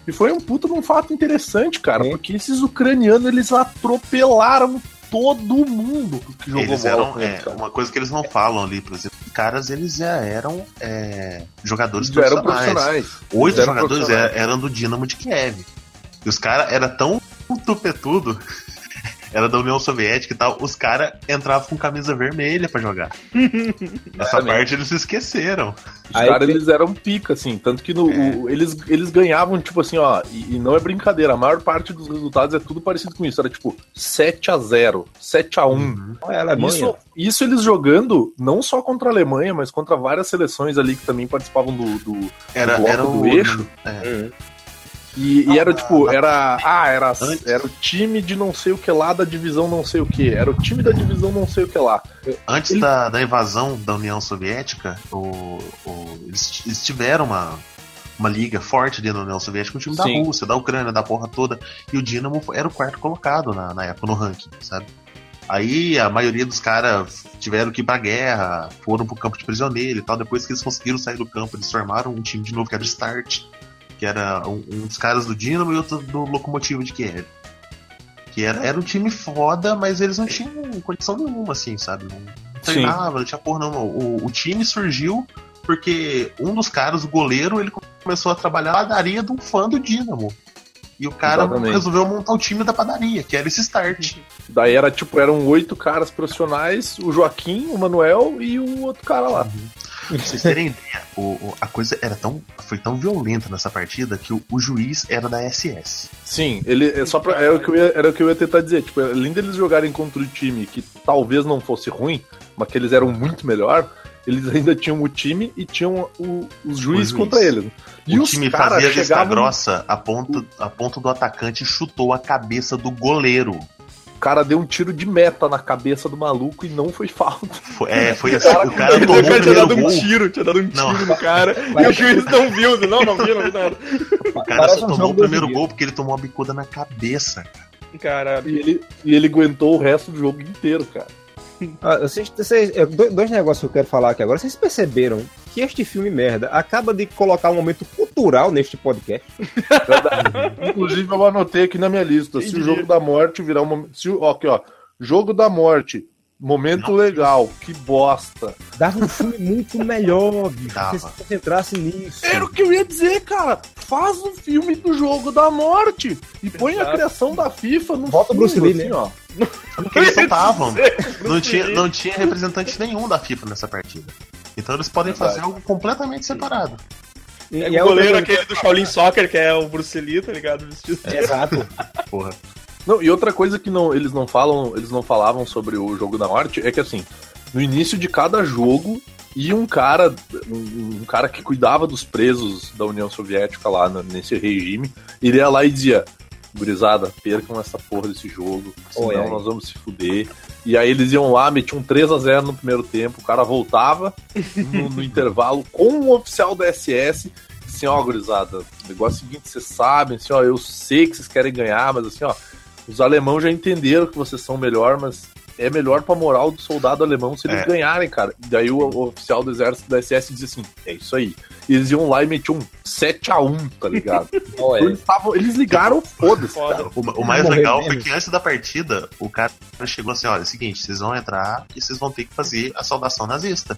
E foi um puta de um fato interessante, cara, Sim. porque esses ucranianos eles atropelaram todo mundo que jogou Eles bola eram é, eles, cara. uma coisa que eles não falam ali, por exemplo. Os caras eles já eram é, jogadores Eles eram profissionais. profissionais. Oito eram jogadores profissionais. eram, eram do Dinamo de Kiev. E os caras eram tão tupetudo era da União Soviética e tal, os caras entravam com camisa vermelha pra jogar. Essa parte eles se esqueceram. Os Aí caras, eles eram pica, assim. Tanto que no, o- eles, eles ganhavam, tipo assim, ó. E, e não é brincadeira, a maior parte dos resultados é tudo parecido com isso. Era tipo 7x0, 7x1. Olha, a Alemanha. Isso, isso eles jogando não só contra a Alemanha, mas contra várias seleções ali que também participavam do, do, Era, bloco era do o. eixo. É. Uhum. E, e era tipo, era. Ah, era, Antes. era o time de não sei o que lá da divisão não sei o que. Era o time da divisão não sei o que lá. Antes Ele- da, da invasão da União Soviética, o, o- eles, eles tiveram uma, uma liga forte dentro da União Soviética com o time da Sim. Rússia, da Ucrânia, da porra toda. E o Dinamo era o quarto colocado na, na época no ranking, sabe? Aí a maioria dos caras tiveram que ir pra guerra, foram pro campo de prisioneiro e tal. Depois que eles conseguiram sair do campo, eles formaram um time de novo que era o Start, que era um, um dos caras do Dinamo e outro do Lokomotiv de Kiev. Que era, era um time foda, mas eles não tinham condição nenhuma, assim, sabe? Não treinava, não tinha porra não. O, o time surgiu porque um dos caras, o goleiro, ele começou a trabalhar na padaria de um fã do Dinamo. E o cara Exatamente. resolveu montar o time da padaria, que era esse start. Daí era tipo, eram oito caras profissionais, o Joaquim, o Manuel e o outro cara lá. Pra vocês terem ideia, o- o- a coisa era tão, foi tão violenta nessa partida que o, o juiz era da SS. Sim, ele é só pra, era, o que eu ia, era o que eu ia tentar dizer. Tipo, além deles jogarem contra o time que talvez não fosse ruim, mas que eles eram muito melhor, eles ainda tinham o time e tinham o- os juízes juiz. contra eles. E o time fazia vista chegavam- grossa a ponto, a ponto do atacante chutou a cabeça do goleiro. O cara deu um tiro de meta na cabeça do maluco e não foi falta. Foi, é, foi assim, o cara o tinha primeiro dado um tiro, tinha dado um tiro Não. no cara. e o juiz não viu. Não, não viu, não viu nada. O cara Parece só tomou o primeiro gol porque ele tomou uma bicuda na cabeça. Caralho. E ele, e ele aguentou o resto do jogo inteiro, cara. Ah, vocês, vocês- do- dois negócios que eu quero falar aqui agora. Vocês perceberam que este filme merda acaba de colocar um momento cultural neste podcast? Inclusive, eu anotei aqui na minha lista. Se o jogo da morte virar um momento. Se, ó, aqui, ó. Jogo da morte. Momento legal. Que bosta. Dava um filme muito melhor, bicho. Dava. Se você se concentrasse nisso. Era o que eu ia dizer, cara. Faz um filme do jogo da morte. E põe a Exato. criação da FIFA no Bota o Bruce Lee, assim, né? ó. Porque eles soltavam. Não tinha, não tinha representante nenhum da FIFA nessa partida. Então eles podem Verdade. fazer algo completamente separado. E, É e o a goleiro aquele do Shaolin Soccer, que é o Bruce Lee, tá ligado? Vestido de- Exato. Porra. Não, e outra coisa que não, eles não falam, eles não falavam sobre o jogo da morte é que assim, no início de cada jogo ia um cara, um, um cara que cuidava dos presos da União Soviética lá no- nesse regime, iria lá e dizia: Gurizada, percam essa porra desse jogo, senão Oi, nós vamos se fuder. E aí eles iam lá, metiam 3 a 0 no primeiro tempo, o cara voltava no, no intervalo com um oficial da SS assim, ó, gurizada, o negócio é o seguinte, vocês sabem, assim, ó, eu sei que vocês querem ganhar, mas assim, ó, os alemãos já entenderam que vocês são melhor, mas é melhor pra moral do soldado alemão se eles É. ganharem, cara. E daí o, o oficial do exército da SS dizia assim, é isso aí. E eles iam lá e metiam um 7x1, tá ligado? É. eles, tavam- eles ligaram, foda-se, Foda. cara. O, o mais legal mesmo. foi que antes da partida, o cara chegou assim: olha, é o seguinte, vocês vão entrar e vocês vão ter que fazer a saudação nazista.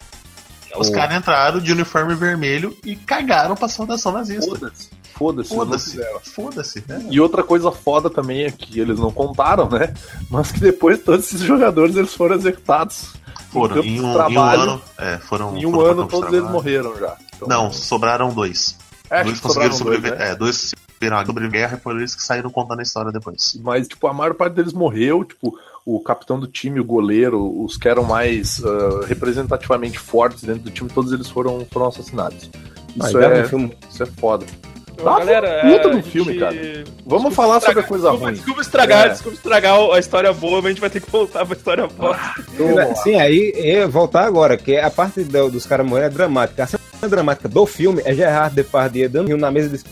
Os O- caras entraram de uniforme vermelho e cagaram pra saudação nazista. Foda-se, foda-se. Foda-se. Foda-se. né? E outra coisa foda também é que eles não contaram, né? Mas que depois todos esses jogadores eles foram executados. Foram. Em de um, em um trabalho, ano. É, foram. Em um foram ano todos eles trabalho. morreram já. Então, Não, sobraram dois. é, dois conseguiram sobraram dois, sobreviver. né? É, dois sobreviveram sobreviver e por eles que saíram contando a história depois. Mas, tipo, a maior parte deles morreu, tipo, o capitão do time, o goleiro, os que eram mais ah, representativamente fortes dentro do time, todos eles foram, foram assassinados. Ah, Isso, dava é, um filme. isso é foda. Então, Dá galera, puta é, no a filme, gente- cara. Vamos Desculpa falar sobre a coisa desculpa, ruim. Desculpa estragar, É. desculpa estragar a história boa, mas a gente vai ter que voltar pra história boa. Lá. Sim, aí é, voltar agora, que a parte do- dos caras morrendo é dramática. A cena dramática do filme é Gerard Depardieu dando rio na mesa e diz: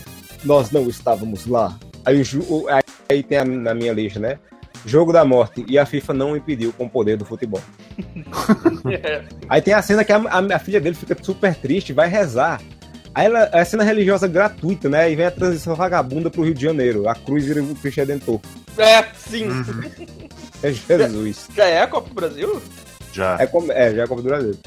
Nós não estávamos lá. Aí, o- aí, aí tem a- na minha lista, né? Jogo da morte. E a FIFA não impediu com o poder do futebol. É. Aí tem a cena que a, a- a filha dele fica super triste, vai rezar. Aí ela, é a cena religiosa gratuita, né? E vem a transição vagabunda pro Rio de Janeiro. A cruz vira o Cristo Redentor. É, sim. Uhum. É Jesus. Já é a Copa do Brasil? Já. É, é já é a Copa do Brasil.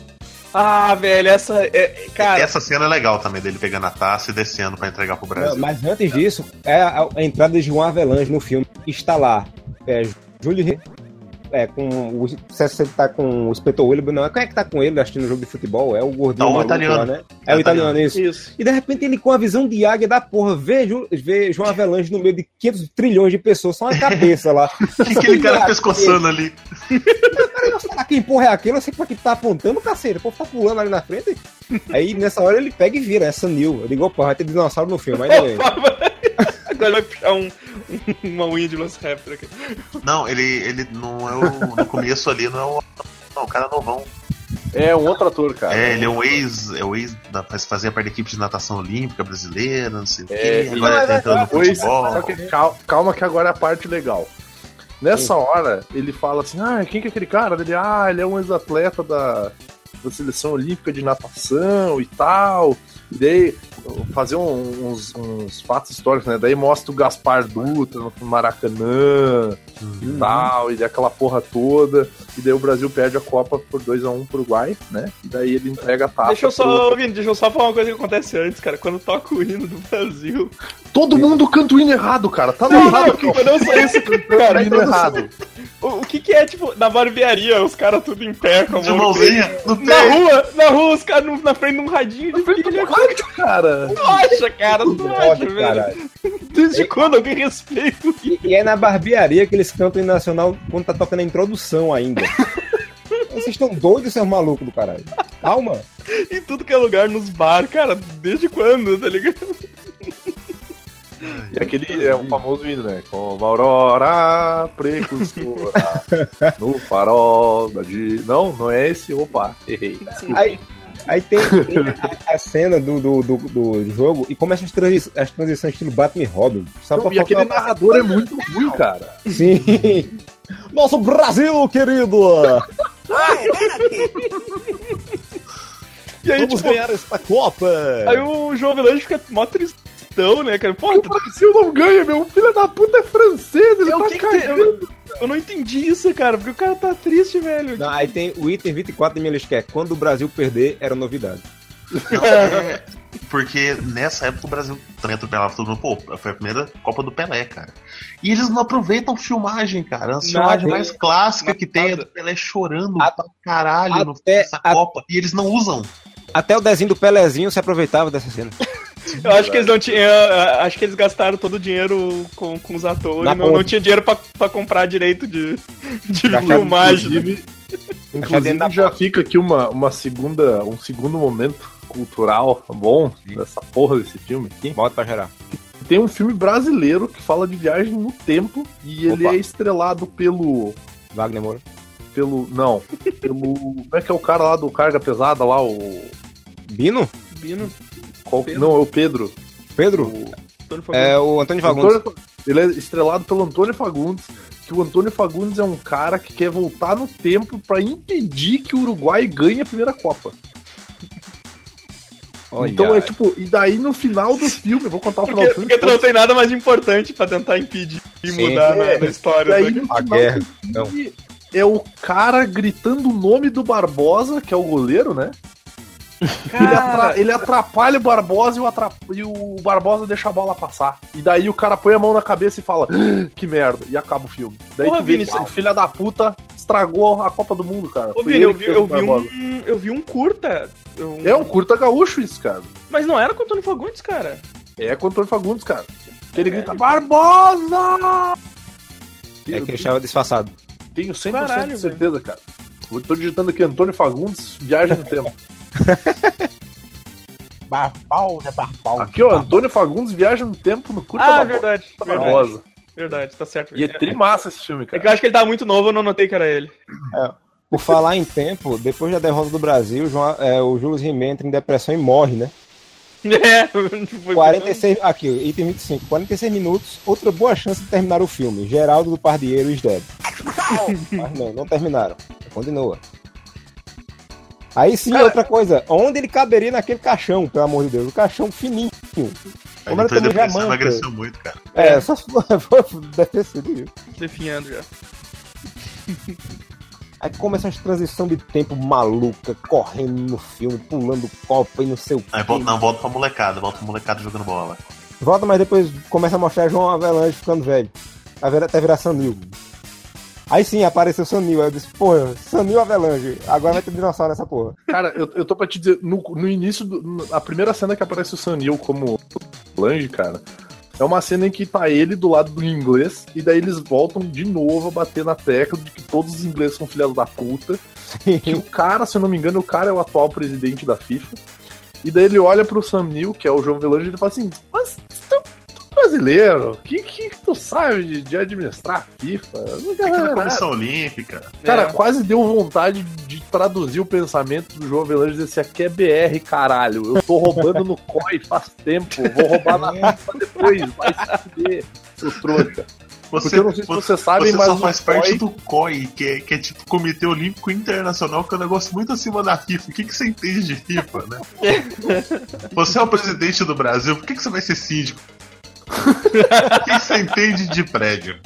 Ah, velho, essa. É, cara, Essa cena é legal também, dele pegando a taça e descendo pra entregar pro Brasil. Não, mas antes disso, é a, a entrada de João Avelange no filme. Está lá. É, Júlio é, com o se ele tá com o Espetor William, não, quem é que tá com ele assistindo o jogo de futebol? É o gordinho Não, o italiano. lá, né? É, É o italiano, italiano. isso. Isso. E de repente ele com a visão de águia da porra, vê, vê João Avelange no meio de 500 trilhões de pessoas, só uma cabeça lá. O que aquele cara pescoçando ali? Cara, será que porra é aquilo? Eu sei pra que tá apontando, cacete. O povo tá pulando ali na frente. Aí nessa hora ele pega e vira, é Sanil. Eu digo, opa, vai ter dinossauro no filme. Aí. Agora vai puxar um, uma unha de Velociraptor aqui. Não, ele, ele não é o. No começo ali, não é o. Não, o cara é novão. É um outro ator, cara. É, ele é um ex. É o ex. Da, faz- fazia parte da equipe de natação olímpica brasileira, não sei o É, quê. Agora ele tá entrando no Pois, futebol. só que cal- calma que agora é a parte legal. Nessa hora, ele fala assim: Ah, quem que é aquele cara? Ele, ah, ele é um ex-atleta da, da seleção olímpica de natação e tal. E daí, fazer um- uns, uns fatos históricos, né? Daí mostra o Gaspar Dutra no Maracanã e tal, e aquela porra toda. E daí o Brasil perde a Copa por 2x1 pro Uruguai, né? E daí ele entrega a taça. Deixa eu pro- só, Vini, deixa eu só falar uma coisa que acontece antes, cara. Quando toca o hino do Brasil. Todo mundo canta o hino errado, cara. Tá Não, errado não, não só isso, cara. o hino errado. O, o que que é, tipo, na barbearia, os caras tudo em pé, com a De mão no mãozinha Na rua, na rua, os caras na frente de um radinho de pilha. Cara. Tu acha, cara? Tu acha, Nossa, velho? Desde quando alguém respeita o hino? E é na barbearia que eles cantam em nacional quando tá tocando a introdução ainda. Vocês estão doidos, seus malucos do caralho. Calma. em tudo que é lugar, nos bar, cara? Desde quando, tá ligado? E aquele é um famoso hino, né? Como aurora precursora no farol da de... Não, não é esse. Opa, errei. Aí, aí tem, tem a, a cena do, do, do, do jogo e começa as, transi as transições estilo Batman e Robin. Só pra e aquele faltar- narrador é muito ruim, cara. Sim. Nosso Brasil, querido! E aí, Vamos tipo, ganhar esta Copa! aí o João Velange fica mó tristão, né, cara? Porra, O Brasil não ganha, meu filho da puta é francês, ele É, o tá que que tem- cagando. eu, eu não entendi isso, cara, porque o cara tá triste, velho. Não, aí tem o item 24 de minha lista que é quando o Brasil perder, era novidade. Não, é, porque nessa época o Brasil também atropelava todo mundo. Pô, foi a primeira Copa do Pelé, cara. E eles não aproveitam filmagem, cara. A filmagem mais clássica que tem é do Pelé chorando A- pra caralho no- até- nessa a- Copa. E eles não usam. Até o desenho do Pelezinho se aproveitava dessa cena. Eu acho que eles não tinham. Acho que eles gastaram todo o dinheiro com, com os atores. Na Não, ponta. não tinha dinheiro pra, pra comprar direito de, de filmagem. Inclusive, inclusive já fica aqui uma, uma segunda, um segundo momento cultural bom dessa porra desse filme aqui. Bota pra gerar. Tem um filme brasileiro que fala de viagem no tempo e ele Opa. é estrelado pelo Wagner Moura. pelo não, pelo como é que é o cara lá do carga pesada lá o Bino? Bino, qual- Pedro. não é o Pedro. Pedro? O- Antônio Fagundes. É o Antônio Fagundes. Antônio- ele é estrelado pelo Antônio Fagundes. Que o Antônio Fagundes é um cara que quer voltar no tempo pra impedir que o Uruguai ganhe a primeira Copa. Olha, Então é tipo, e daí no final do filme, eu vou contar o final Porque, do filme. porque tu não tem nada mais importante pra tentar impedir e Sim. mudar na, É, na história. E aí né? no A final guerra, do filme é o cara gritando o nome do Barbosa, que é o goleiro, né? Ele, atra- ele atrapalha o Barbosa e o, atra- e o Barbosa deixa a bola passar. E daí o cara põe a mão na cabeça e fala: "Ah, Que merda, e acaba o filme. Daí Porra, tu vê Vini, o filho da puta estragou a Copa do Mundo, cara. Ô, Vini, eu vi, eu, vi um, eu vi um curta. um- É um curta gaúcho isso, cara. Mas não era com o Antônio Fagundes, cara. É com o Antônio Fagundes, cara. Que ele grita: Barbosa! É que ele estava disfarçado. Tenho 100% Caralho, de certeza, cara. Eu tô digitando aqui Antônio Fagundes, viagem no tempo. Barbal, né? Barbal. Aqui, ó, Antônio Fagundes, viagem no tempo no curta Ah, da verdade. Verdade, Barbosa. verdade, tá certo. E é trimassa esse filme, É cara. que eu acho que ele tá muito novo, eu não notei que era ele. Por falar em tempo, depois da derrota do Brasil, o João- é, o Júlio Rimet entra em depressão e morre, né? É, foi 46, aqui, item 25, 46 minutos, outra boa chance de terminar o filme. Geraldo do Pardieiro is dead. Mas não, não terminaram. Continua. Aí sim, outra coisa, onde ele caberia naquele caixão, pelo amor de Deus? O caixão fininho. Aí a depressão Jamanta. emagreceu muito, cara. É, só se for, deve ter sido isso. definhando já. Aí começa as transição de tempo maluca, correndo no filme, pulando copa e não sei o Aí quê. volta, não, volta pra molecada, volta pra molecada jogando bola. Volta, mas depois começa a mostrar João Avelange ficando velho. Até virar- Até virar Sanil. Aí sim, apareceu Sanil. Aí eu disse, porra, Sanil Avelange. Agora vai ter dinossauro nessa porra. Cara, eu, eu tô pra te dizer, no, no início, do, no- a primeira cena que aparece o Sanil como Lange, cara, é uma cena em que tá ele do lado do inglês, e daí eles voltam de novo a bater na tecla de que todos os ingleses são filhos da puta, que o cara, se eu não me engano, o cara é o atual presidente da FIFA, e daí ele olha pro Sam Neill, que é o João Velange, e ele fala assim, mas tu, é brasileiro, o que, que tu sabe de, de administrar a FIFA? Não na nada." Comissão Olímpica. Cara, É. quase deu vontade de traduzir o pensamento do João Avelange e dizer assim, aqui é BR, caralho. Eu tô roubando no COI faz tempo, vou roubar na FIFA depois, vai saber, seu trouxa. Você, Porque eu não sei se você, vocês sabem, você mas só faz parte COI do COI, que é, que é tipo Comitê Olímpico Internacional, que é um negócio muito acima da FIFA. O que, que você entende de FIFA, né? você é o presidente do Brasil, por que, que você vai ser síndico? O que, que você entende de prédio?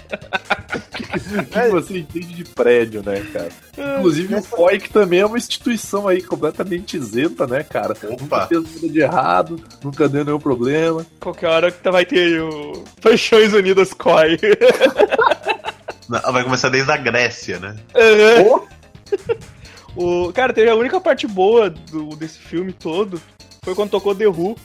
o que você entende de prédio, né, cara? Inclusive o COI, que também é uma instituição aí completamente isenta, né, cara? Nunca Opa! fez nada de errado, nunca deu nenhum problema. Qualquer hora que vai ter o Paixões Unidas COI. Não, vai começar desde a Grécia, né? o, cara, teve a única parte boa do, desse filme todo foi quando tocou The Who.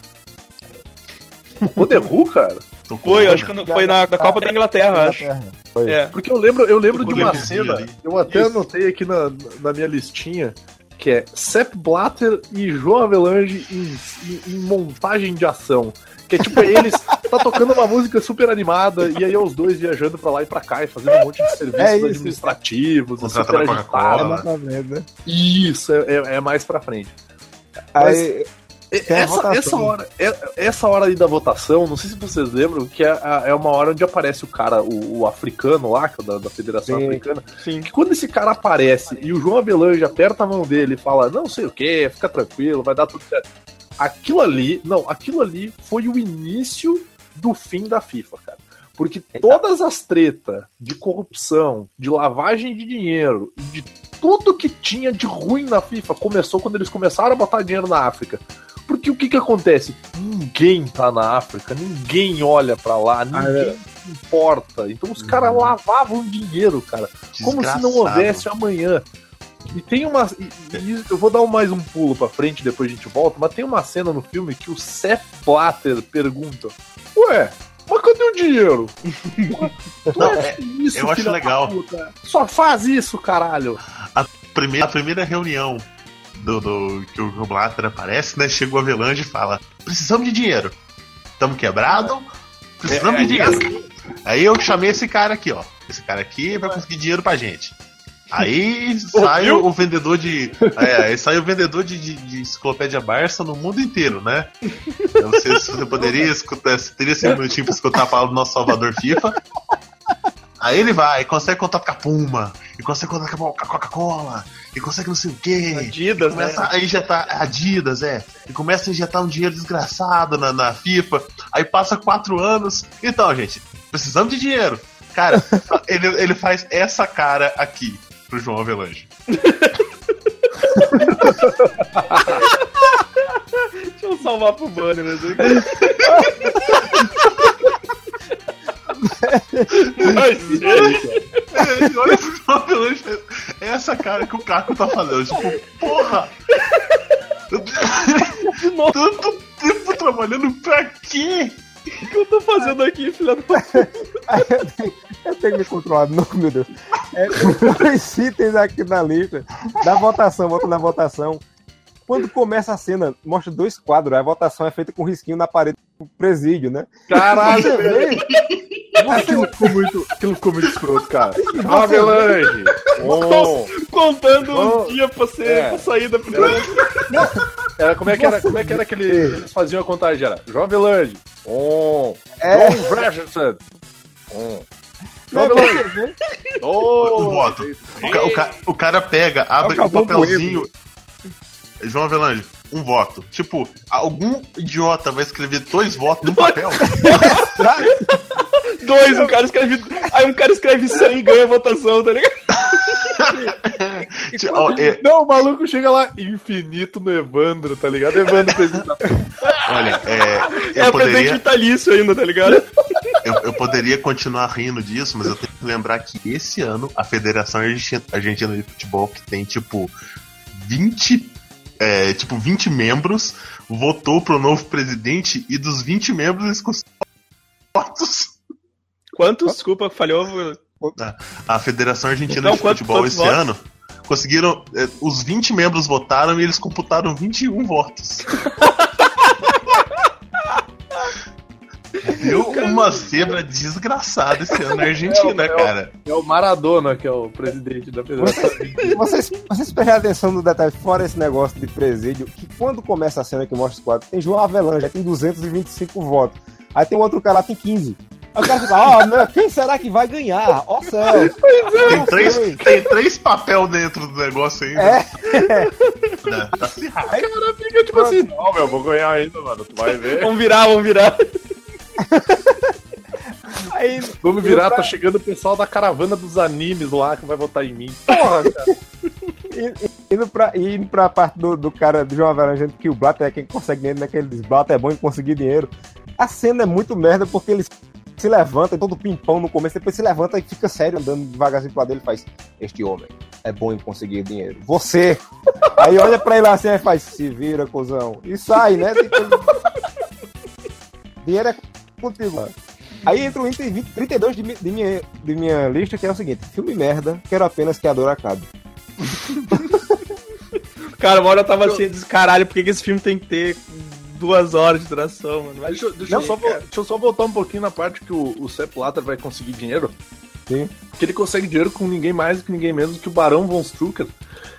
O The Who, cara? Foi, acho que foi na, na Copa da Inglaterra, acho. Foi. É. Porque eu lembro, eu lembro de uma cena, eu até Isso. anotei aqui na, na minha listinha, que é Sepp Blatter e João Avelange em, em- em montagem de ação. Que é tipo, eles tá tocando uma música super animada, e aí é os dois viajando pra lá e pra cá e fazendo um monte de serviços É isso. administrativos, Contratando super a Coca-Cola. agitados. Exatamente, né? Isso, é, é- é mais pra frente. Aí, E- Tem a Essa, votação. essa, hora, é- essa hora aí da votação, não sei se vocês lembram, que é, é uma hora onde aparece o cara, o, o africano lá, é da, da Federação Sim. Africana, Sim. que quando esse cara aparece e o João Avelange aperta a mão dele e fala, não sei o que, fica tranquilo, vai dar tudo certo. Aquilo ali, não, aquilo ali foi o início do fim da FIFA, cara. Porque todas as tretas de corrupção, de lavagem de dinheiro, de tudo que tinha de ruim na FIFA começou quando eles começaram a botar dinheiro na África. Porque o que que acontece? Ninguém tá na África, ninguém olha pra lá, ninguém se importa. Então os caras lavavam dinheiro, cara. Como se não houvesse amanhã. E tem uma. e- e eu vou dar mais um pulo pra frente, depois a gente volta, mas tem uma cena no filme que o Sepp Blatter pergunta: Ué, mas cadê o dinheiro? Não, é- isso, eu acho legal. Só faz isso, caralho. Primeira, a primeira reunião do, do- que o Blatter aparece, né? Chega o Avelange e fala: precisamos de dinheiro. Estamos quebrados, precisamos É, de dinheiro. Aí eu chamei esse cara aqui, ó. Esse cara aqui vai conseguir dinheiro pra gente. Aí sai o vendedor de. É, aí sai o vendedor de, de, de enciclopédia Barça no mundo inteiro, né? Eu não sei se você poderia escutar, se teria esse minutinho pra escutar a palavra do nosso Salvador FIFA. Aí ele vai, consegue contato com a Puma, e consegue contato com a Coca-Cola, e consegue não sei o quê. Adidas, começa né? a injetar Adidas, é. E começa a injetar um dinheiro desgraçado na, na FIFA. Aí passa quatro anos. Então, gente, precisamos de dinheiro. Cara, ele, ele faz essa cara aqui pro João Avelange. Deixa eu salvar pro banner, mas Mas, Ele olha Avelange e faz essa cara que o Caco tá fazendo. Tipo, porra! Tanto tempo trabalhando pra quê? o que eu tô fazendo aqui, filha da Aí eu tenho, que me controlar, não, meu Deus. É, dois itens aqui na lista. Da votação, volta na votação. Quando começa a cena, mostra dois quadros. A votação é feita com risquinho na parede do presídio, né? Caralho, Você. Aquilo ficou muito, aquilo ficou muito escroto, cara. Avelange! Oh. Contando Oh. um dia pra, ser, É. pra sair da primeira. Era, como é que era, como é que era que eles, faziam a contagem? Era João Avelange. Um. É. John Bradford. Um. Não? Oh, voto. O, ca- o ca- o cara pega, abre um Acabou com papelzinho. João Avelange, um voto. Tipo, algum idiota vai escrever dois votos num papel. Dois, um cara escreve. Aí um cara escreve 100 e ganha a votação, tá ligado? É, Não, o maluco chega lá, infinito no Evandro, tá ligado? Evandro olha, é, É eu, presente poderia, vitalício ainda, tá ligado? eu, eu poderia continuar rindo disso, mas eu tenho que lembrar que esse ano a Federação Argenti- Argentina de Futebol, que tem tipo 20, é, tipo 20 membros, votou pro novo presidente e dos 20 membros eles conseguiram votos. Quantos? Desculpa, falhou. A Federação Argentina Então, de quanto- Futebol quantos esse votos? ano conseguiram. é, os 20 membros votaram e eles computaram 21 votos. Deu uma zebra desgraçada esse ano na Argentina, É, é, cara. É o Maradona que é o presidente da federação. Vocês, vocês prestem atenção no detalhe, fora esse negócio de presídio, que quando começa a cena que mostra os quadros, tem João Avelange, já tem 225 votos. Aí tem outro cara lá, tem 15. Aí o cara fica, ó, meu, quem será que vai ganhar? Ó céu! Tem não três, sei. tem três papel dentro do negócio ainda. É. Né? Tá acirrado. Aí o cara fica tipo assim, não, meu, vou ganhar ainda, mano. Tu vai ver. Vamos virar, vamos virar. Aí, Vamos virar, tá chegando o pessoal da caravana dos animes lá que vai votar em mim. Porra, cara. indo pra, indo pra parte do, do cara do João Avelange, que o Blatter é quem consegue dinheiro, né? Que ele diz, Blatter é bom em conseguir dinheiro. A cena é muito merda porque ele se levanta, todo pimpão no começo, depois se levanta e fica sério, andando devagarzinho pro lado dele e faz: Este homem é bom em conseguir dinheiro. Você! Aí olha pra ele assim e faz: Se vira, cuzão. E sai, né? Dinheiro é contigo, mano. Aí entra o item 20 32 de, de minha, de minha lista, que é o seguinte: filme merda, quero apenas que a dor acabe. Cara, uma hora eu tava assim, caralho, por que, que esse filme tem que ter duas horas de duração, mano? Vai Deixa, eu- deixa eu só, deixa eu só voltar um pouquinho na parte que o, o Sepp Blatter vai conseguir dinheiro. Sim. Que ele consegue dinheiro com ninguém mais que ninguém menos que o Barão Von Strucker,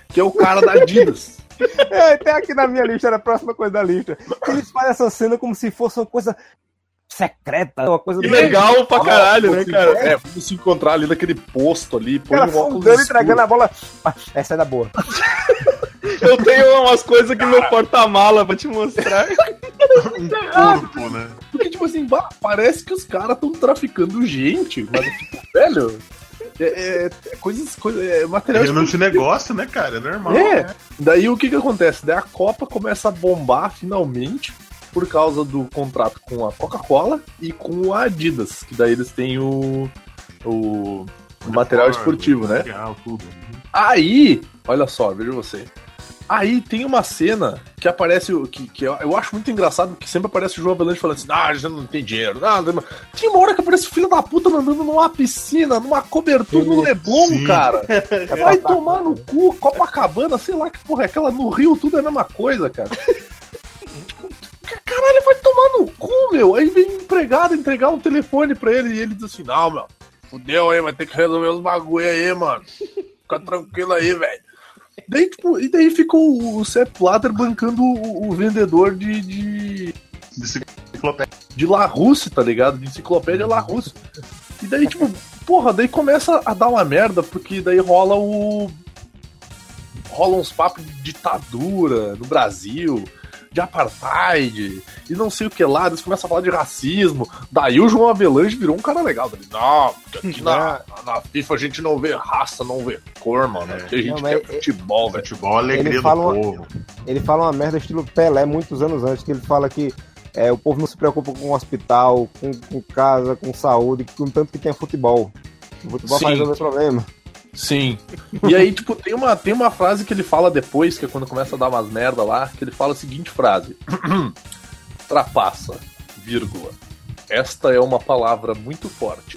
que é o cara da Adidas. É, tem aqui na minha lista, era a próxima coisa da lista. Eles fazem essa cena como se fosse uma coisa secreta, uma coisa Que legal pra caralho, né, Vamos se- cara? É, vamos se encontrar ali naquele posto ali, põe Cara, um óculos escuro. entregando a bola. Ah, essa é da boa. Eu tenho umas coisas aqui no meu porta-mala pra te mostrar. Um corpo, né? Porque, tipo assim, bah, parece que os caras estão traficando gente, mas, tipo, velho, é, é- é coisas, coisa, é material Reunião de negócio, né, cara? É normal. É, daí o que que acontece? Daí a Copa começa a bombar finalmente por causa do contrato com a Coca-Cola e com a Adidas, que daí eles têm o, o, o material esportivo, né? Material, tudo. Aí, olha só, veja você. Aí tem uma cena que aparece, que, que eu, eu acho muito engraçado, que sempre aparece o João Avelange falando assim, ah, gente não tem dinheiro, nada. mas-" Tem uma hora que aparece o filho da puta andando numa piscina, numa cobertura no Leblon, Sim. cara. Vai tomar no cu, Copacabana, sei lá que porra é aquela, no Rio tudo é a mesma coisa, cara. Caralho, vai tomar no cu, meu. Aí vem o empregado entregar um telefone pra ele e ele diz assim, não, meu, fudeu aí, vai ter que resolver os bagulho aí, mano. Fica tranquilo aí, velho. Daí, tipo, e daí ficou o, Sepp Blatter bancando o, o vendedor de, de, Enciclopédia. de La Russe, tá ligado? De enciclopédia La Russe. E daí, tipo, porra, daí começa a dar uma merda, porque daí rola o. rola uns papos de ditadura no Brasil, de apartheid, e não sei o que lá, eles começam a falar de racismo. Daí o João Avelange virou um cara legal. Ele, não, porque aqui na, na FIFA a gente não vê raça, não vê cor, mano. Aqui a gente Não, quer futebol, velho. Futebol, alegria Ele do fala uma- povo. Ele fala uma merda estilo Pelé muitos anos antes, que ele fala que é, o povo não se preocupa com hospital, com, com casa, com saúde, com tanto que tem futebol. O futebol Sim. faz resolver problema. Sim. E aí, tipo, tem uma, tem uma frase que ele fala depois, que é quando começa a dar umas merda lá, que ele fala a seguinte frase: Trapaça, vírgula. Esta é uma palavra muito forte.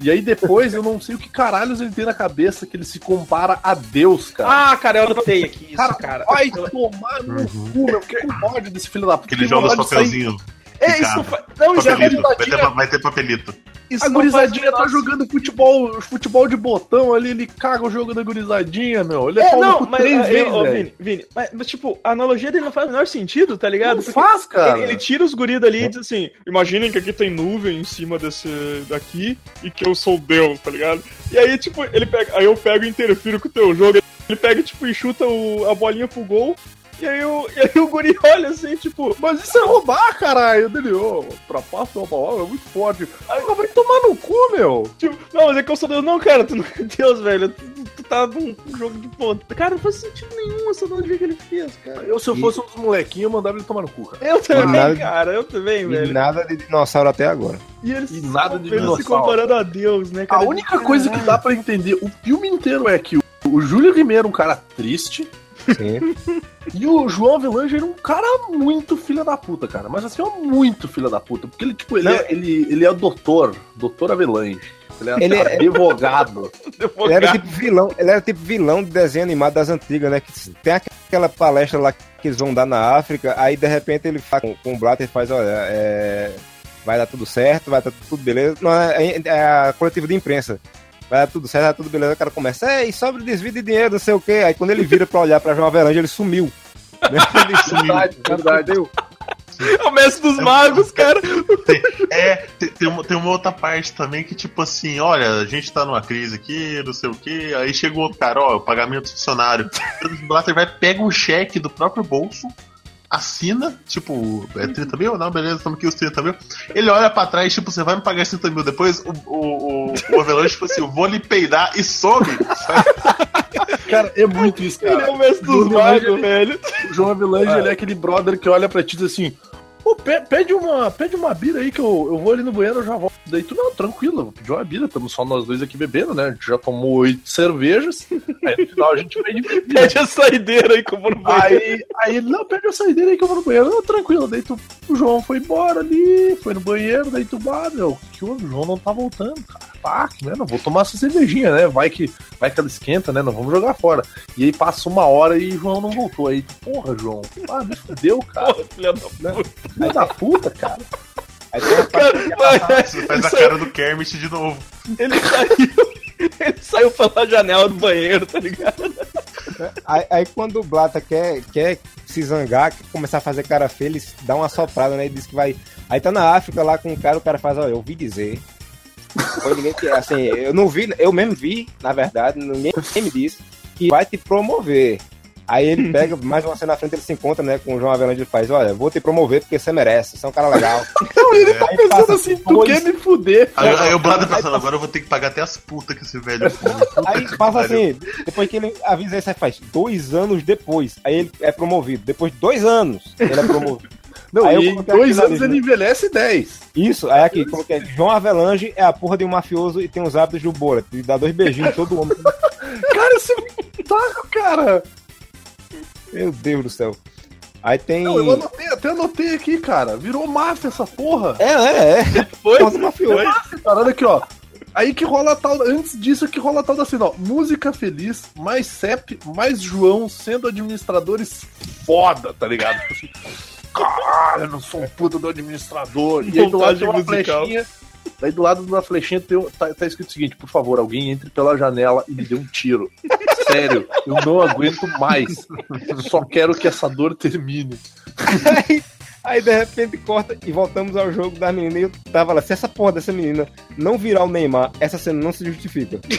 E aí depois eu não sei o que caralhos ele tem na cabeça que ele se compara a Deus, cara. Ah, cara, eu anotei aqui isso, cara, cara. vai tomar no cu, meu. Que ódio desse filho da puta. Que ele Tem joga os papelzinhos. É, isso não faz. Não, isso é Papelito. Vai ter, verdade. vai ter papelito. Isso A gurizadinha tá jogando futebol, futebol de botão ali, ele caga o jogo da gurizadinha, meu. Ele é, É, não, mas, três é, vezes, ô, velho. Vini, Vini, mas, mas, tipo, a analogia dele não faz o menor sentido, tá ligado? Não Porque faz, cara. Ele, ele tira os guris dali e diz assim: imaginem que aqui tem nuvem em cima desse daqui e que eu sou Deus, tá ligado? E aí, tipo, ele pega. Aí eu pego e interfiro com o teu jogo. Ele pega, tipo, e chuta o- a bolinha pro gol. E aí, o, e aí o guri olha assim, tipo, Mas isso é roubar, caralho. Dele, ô, trapaça é uma palavra muito forte. Aí vai tomar no cu, meu. tipo, não, mas é que eu sou Deus. Não, cara, tu não é Deus, velho. Tu, tu tá num jogo de ponta. Cara, não faz sentido nenhum essa analogia que ele fez, cara. Eu, se eu fosse um dos molequinhos, eu mandava ele tomar no cu, cara. Eu também, nada- cara, eu também, E velho. nada de dinossauro até agora. E eles E nada de apenas se dinossauro. comparando a Deus, né, A cara? única coisa que dá pra entender o filme inteiro é que o, o Júlio Ribeiro é um cara triste Sim. e o João Avelange era um cara muito filha da puta, cara. Mas assim, ó, muito filha da puta. Porque ele, tipo, ele, é, ele, ele é doutor, doutor Avelange. Ele é Ele é- advogado. Ele era tipo vilão, ele era tipo vilão de desenho animado das antigas, né? Que tem aquela palestra lá que eles vão dar na África, aí de repente ele fala com, com o Blatter e faz, olha, é, vai dar tudo certo, vai dar tudo beleza. Não, é, é a coletiva de imprensa. Vai tudo certo, vai tudo beleza. O cara começa, ei, sobre desvio de dinheiro, não sei o quê. Aí quando ele vira pra olhar pra João Avelange, ele sumiu. Né? Ele sumiu. Verdade, verdade. Deu. É o mestre dos magos, cara. É, tem, tem uma, tem uma outra parte também que, tipo assim, olha, a gente tá numa crise aqui, não sei o que, aí chega o outro cara, ó, o pagamento do funcionário. O Blatter vai, pega um cheque do próprio bolso, assina, tipo, é 30 mil? Não, beleza, estamos aqui os 30 mil. Ele olha pra trás, tipo, você vai me pagar 30 mil depois? O, o, o, o Avelanche, tipo assim, eu vou lhe peidar e some. Cara, é muito isso, Ele é cara. o mestre dos magos, velho. O João Avelange, ele é aquele brother que olha pra ti e diz assim: Pô, pe- pede uma, pede uma bira aí que eu, eu vou ali no banheiro, eu já volto. Daí tu, não, tranquilo, vou pedir uma bira, estamos só nós dois aqui bebendo, né? A gente já tomou oito cervejas. Aí no final a gente pede bebida. Pede a saideira aí que eu vou no banheiro. Aí, aí não, pede a saideira aí que eu vou no banheiro. Não, tranquilo. Daí tu, o João foi embora ali, foi no banheiro, daí tu, ah, meu, que o João não tá voltando, cara. Pá, né, não vou tomar essa cervejinha, né? Vai que, vai que ela esquenta, né? Não vamos jogar fora. E aí passa uma hora e o João não voltou. Aí, porra, João, ah, me fudeu, cara. Porra, filha da puta. Filho da puta, cara. Aí tem Cara, Você faz a cara do Kermit de novo. Ele saiu. Ele saiu pela janela do banheiro, tá ligado? Aí, aí quando o Blata quer, quer se zangar, quer começar a fazer cara ele dá uma soprada, né? E diz que vai. Aí tá na África lá com o cara, o cara faz, ó, eu ouvi dizer. Foi ninguém que, assim, eu não vi, eu mesmo vi, na verdade, ninguém me disse, que vai te promover. Aí ele pega, mais uma cena na frente, ele se encontra, né, com o João Avelange e faz, olha, vou te promover porque você merece, você é um cara legal. Não, ele tá Aí pensando passa assim, tu quer me fuder. Aí, aí o Blatter pensando, agora eu vou ter que pagar até as putas que esse velho. Puta Aí passa assim, depois que ele avisa isso, aí faz dois anos depois. Aí ele é promovido. Depois de dois anos, ele é promovido. Não, Aí eu e em dois anos ele envelhece 10. Isso, aí aqui, como que é? João Avelange é a porra de um mafioso e tem os hábitos do Borat. Ele dá dois beijinhos em todo homem. Cara, esse é muito taco, cara. Meu Deus do céu. Aí tem. Não, eu anotei, até anotei aqui, cara. Virou máfia essa porra. É, é, é. Foi? Do mafioso. Cara, olha aqui, ó. Aí que rola tal. Antes disso, que rola tal da cena, ó. Música feliz, mais CEP, mais João sendo administradores foda, tá ligado? Tipo assim, Caralho, eu não sou um puta do administrador. E aí do lado tem uma musical. flechinha. Daí do lado de uma flechinha tem, tá, tá escrito o seguinte: por favor, alguém entre pela janela e me dê um tiro. Sério, eu não aguento mais. Só quero que essa dor termine. Aí, aí de repente corta e voltamos ao jogo da menina. E eu tava lá, se essa porra dessa menina não virar o Neymar, essa cena não se justifica.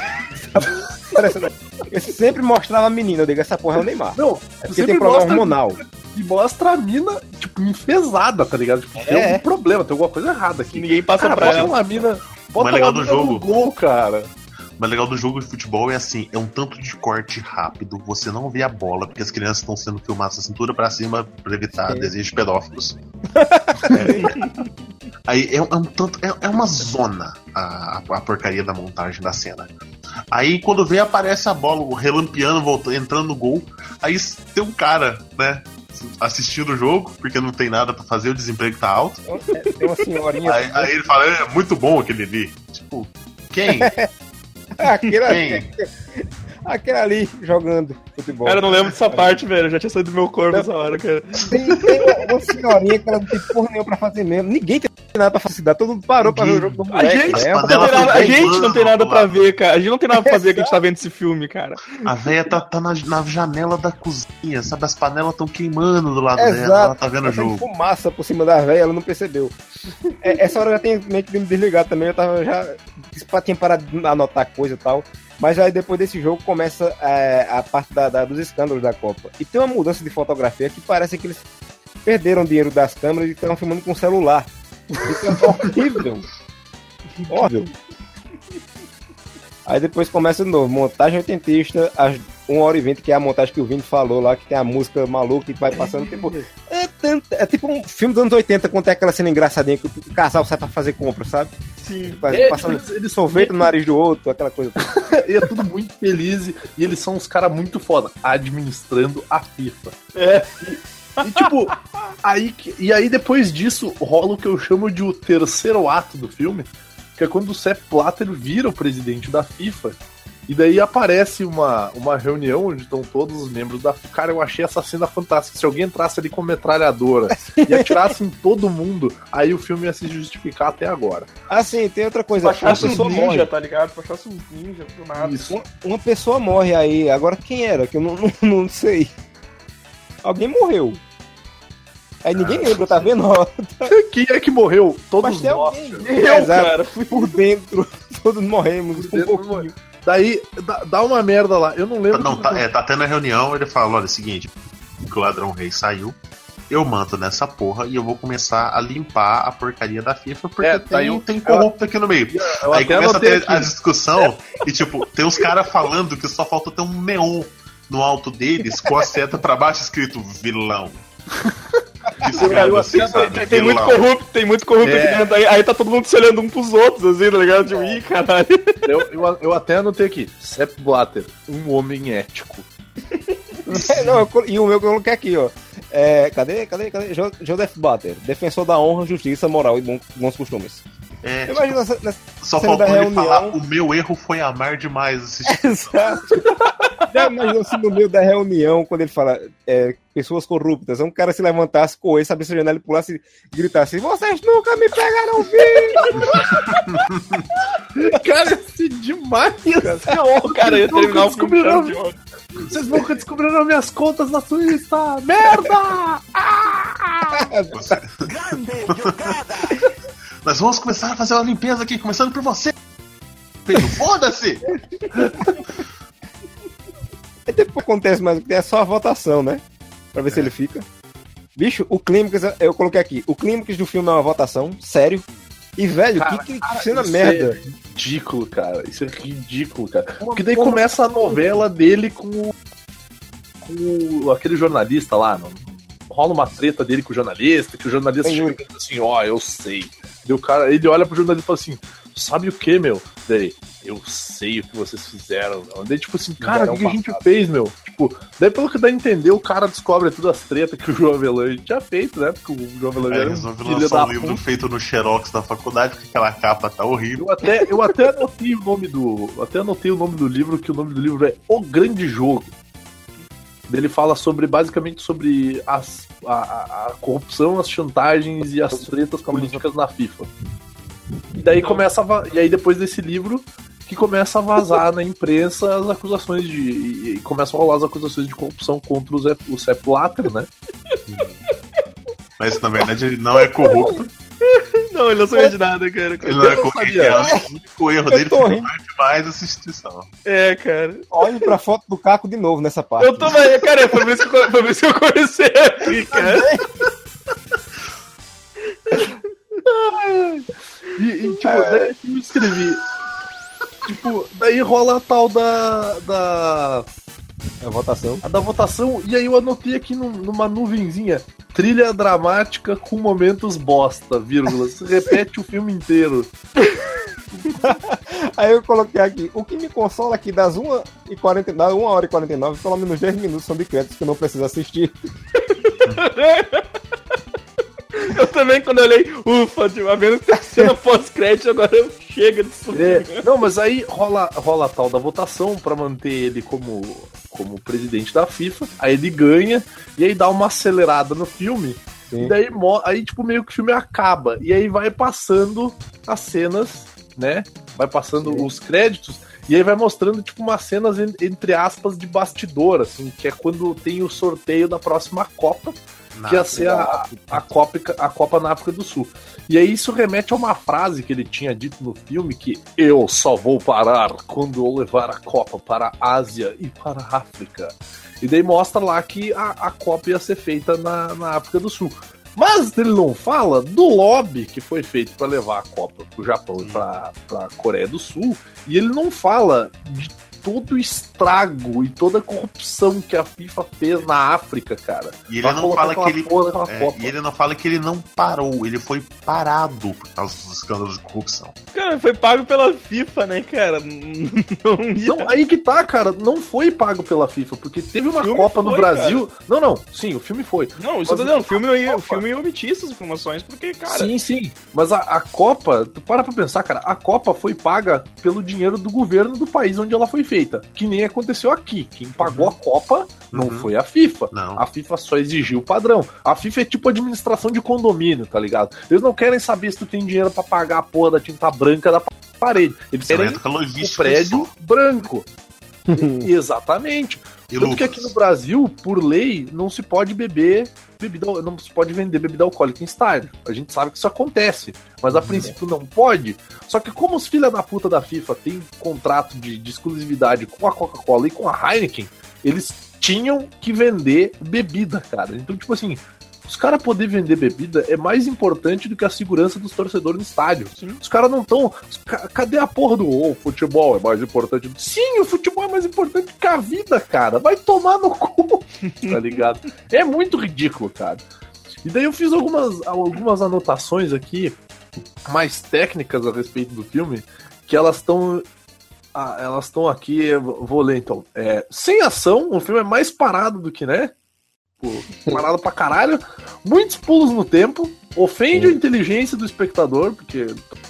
Eu sempre mostrava a menina, eu digo, essa porra é o Neymar. Não, É porque tem problema mostra- hormonal. E mostra a mina, tipo, enfesada, tá ligado? Tipo, tem É. algum problema, tem alguma coisa errada aqui. Ninguém passa Cara, pra bota ela. uma mina. Bota mais legal uma do mina jogo. no gol, cara. O mais legal do jogo de futebol é assim, é um tanto de corte rápido, você não vê a bola, porque as crianças estão sendo filmadas da cintura pra cima pra evitar desejos pedófilos. É. Aí é, um- é um tanto. É, é uma zona a, a porcaria da montagem da cena. Aí quando vem aparece a bola, o relampeando, voltando, entrando no gol. Aí tem um cara, né? Assistindo o jogo, porque não tem nada pra fazer, o desemprego tá alto. Tem uma senhorinha. Aí, aí ele fala, é muito bom aquele ali. Tipo, quem? aquele, ali, aquele ali jogando futebol. Cara, eu não lembro dessa parte, velho. Eu já tinha saído do meu corpo nessa hora, cara. Tem, tem uma senhorinha que ela não tem porra nenhuma pra fazer mesmo. Ninguém tem nada pra fazer. Todo mundo parou pra ver o jogo do A moleque. gente, é, não tem nada, a gente não tem nada pra ver, cara. A gente não tem nada pra fazer que a gente tá vendo esse filme, cara. A véia tá, tá na, na janela da cozinha, sabe? As panelas estão queimando do lado dela, Exato. ela tá vendo o Tá jogo. fumaça por cima da velha, ela não percebeu. É, essa hora eu já tinha meio que me desligado também, eu tava já. Tinha parado de anotar coisa e tal. Mas aí depois desse jogo começa é, a parte da- da- dos escândalos da Copa. E tem uma mudança de fotografia que parece que eles perderam dinheiro das câmeras e estão filmando com celular. Isso é horrível. Horrível. Aí depois começa de novo, montagem oitentista, às 1 hora e 20, que é a montagem que o Vini falou lá, que tem a música maluca que vai passando. Tipo, é, tanto- é tipo um filme dos anos 80, quando tem aquela cena engraçadinha que o casal sai pra fazer compra, sabe? Sim. Vai É, passando eles- eles sorvete no nariz do outro, aquela coisa. e é tudo muito feliz e, e eles são uns caras muito foda, administrando a FIFA. É. E tipo, aí, e aí depois disso rola o que eu chamo de o terceiro ato do filme, que é quando o Sepp Blatter vira o presidente da FIFA. E daí aparece uma, uma reunião onde estão todos os membros da. Cara, eu achei essa cena fantástica. Se alguém entrasse ali com metralhadora e atirasse em todo mundo, aí o filme ia se justificar até agora. Assim, tem outra coisa. Uma Baixasse um ninja, morre. tá ligado? Baixasse um ninja do nada. Isso. Uma, pessoa morre aí. Agora quem era? Que eu não, não, não sei. Alguém morreu. Aí ninguém lembra, tá vendo? Quem é que morreu? Todos Mas tem nós. alguém. Eu, Exato. cara, fui Por dentro, todos morremos. Por um dentro, pouquinho. Daí dá, dá uma merda lá. Eu não lembro. Não, tá, é, tá tendo a reunião, ele fala, olha, é o seguinte, que o ladrão rei saiu, eu manto nessa porra e eu vou começar a limpar a porcaria da FIFA, porque É, tem, eu- tem corrupto aqui no meio. Eu Aí começa a ter aqui. a discussão e, tipo, tem uns caras falando que só falta ter um neon no alto deles com a seta pra baixo escrito vilão. Eu assim? Tem, tem muito corrupto, tem muito corrupto É. aqui dentro. Aí, aí tá todo mundo se olhando um pros outros, assim, tá ligado? Tipo, ih, caralho. Eu, eu, eu até anotei aqui. Sepp Blatter, um homem ético. Não, eu colo- e o meu que eu coloquei aqui, ó. É, cadê, cadê, cadê? Jo- Joseph Butter, defensor da honra, justiça, moral e bons costumes. É, Eu imagino essa, nessa... só cena faltou ele reunião. falar, o meu erro foi amar demais assistir. Exato. Já imaginou se no meio da reunião, quando ele fala é, pessoas corruptas, um cara se levantasse, corresse, abrisse a janela e pulasse e gritasse: Vocês nunca me pegaram vivo! Cara, esse demais. Ô, cara, ia terminar o filme. Vocês nunca descobriram minhas contas na Suíça. Merda! Nós vamos começar a fazer uma limpeza aqui, começando por você. Pedro, foda-se! Aí depois acontece mais o que tem é só a votação, né? Pra ver se ele fica. Bicho, o clímax, eu coloquei aqui, o clímax do filme é uma votação, sério. E, velho, Cara, que, que cena isso merda. É ridículo, cara. Isso é ridículo, cara. Porque daí começa a novela dele com o. com aquele jornalista lá. Não, rola uma treta dele com o jornalista, que o jornalista Tem chega e assim, ó, eu sei. Daí o cara, ele olha pro jornalista e fala assim, sabe o que, meu? Daí, eu sei o que vocês fizeram. Meu. Daí, tipo assim, cara, o que, a gente fez, meu? Tipo, daí pelo que dá a entender, o cara descobre todas as tretas que o João Avelange tinha feito, né? Porque o João Avelange Aí era um resolve filho lançar um livro puta. feito no Xerox da faculdade, porque aquela capa tá horrível. Eu até, eu até anotei o nome do. Até anotei o nome do livro, que o nome do livro é O Grande Jogo. Ele fala sobre basicamente sobre as, a, a- a corrupção, as chantagens e as tretas políticas na FIFA. E daí começa a, E aí depois desse livro que começa a vazar na imprensa as acusações de. E, e começam a rolar as acusações de corrupção contra o, Zé, o Sepp Blatter, né? Mas na verdade ele não é corrupto, Não, ele não sabia de nada, cara. ele não é corrupto. é O único erro dele foi demais essa instituição. É, cara. Olhe pra foto do Caco de novo nessa parte. Eu tô, mas, cara, foi por isso que eu, foi por isso que eu comecei aqui, cara. E, e, tipo, daí eu escrevi. Tipo, daí rola a tal da. da. A votação. a da votação, e aí eu anotei aqui num- numa nuvenzinha. Trilha dramática com momentos bosta, vírgula. Se repete o filme inteiro. Aí eu coloquei aqui, o que me consola aqui das 1 e 40, da 1 hora e 49, pelo menos 10 minutos são de créditos que eu não preciso assistir. Eu também, quando eu olhei, ufa, tipo, a menos que a cena pós-crédito, agora eu chego disso. É, não, mas aí rola, rola a tal da votação pra manter ele como, como presidente da FIFA. Aí ele ganha, e aí dá uma acelerada no filme. Sim. E daí, aí, tipo, meio que o filme acaba. E aí vai passando as cenas, né? Vai passando os créditos. E aí vai mostrando, tipo, umas cenas, en- entre aspas, de bastidor, assim, que é quando tem o sorteio da próxima Copa, que ia ser a, a, Copa, a Copa na África do Sul. E aí isso remete a uma frase que ele tinha dito no filme, que eu só vou parar quando eu levar a Copa para a Ásia e para a África. E daí mostra lá que a, a Copa ia ser feita na, na África do Sul. Mas ele não fala do lobby que foi feito para levar a Copa pro Japão e pra, pra Coreia do Sul. E ele não fala de todo o estrago e toda a corrupção que a FIFA fez na África, cara. E ele não fala que ele. porra é, Copa. e ele não fala que ele não parou, ele foi parado por causa dos escândalos de corrupção. Cara, foi pago pela FIFA, né, cara? Não ia. Não, aí que tá, cara, não foi pago pela FIFA, porque teve uma Copa no foi, Brasil. Não, não, sim, o filme foi. Não, isso eu tô Mas dizendo, o filme, ia, o filme ia omitir essas informações, porque, cara. sim, sim. Mas a, a Copa, tu para pra pensar, cara, a Copa foi paga pelo dinheiro do governo do país onde ela foi feita. Que nem aconteceu aqui. Quem pagou a Copa não Uhum. foi a FIFA. Não. A FIFA só exigiu o padrão. A FIFA é tipo administração de condomínio, tá ligado? Eles não querem saber se tu tem dinheiro pra pagar a porra da tinta branca da pa- parede. Eles Você querem o prédio branco. Exatamente. E Tanto que aqui no Brasil, por lei, não se pode beber bebida, não se pode vender bebida alcoólica em estádio. A gente sabe que isso acontece, mas a princípio não pode. Só que como os filha da puta da FIFA têm contrato de, de exclusividade com a Coca-Cola e com a Heineken, eles tinham que vender bebida, cara. Então, tipo assim, os caras poder vender bebida é mais importante do que a segurança dos torcedores no estádio. Os caras não estão. Cadê a porra do oh, futebol é mais importante? Sim, o futebol é mais importante que a vida, cara. Vai tomar no cu, tá ligado? É muito ridículo, cara. E daí eu fiz algumas, algumas anotações aqui, mais técnicas a respeito do filme, que elas estão. Ah, elas estão aqui, vou ler então. É, sem ação, o filme é mais parado do que, né? Pô, parado pra caralho. Muitos pulos no tempo. Ofende a inteligência do espectador, porque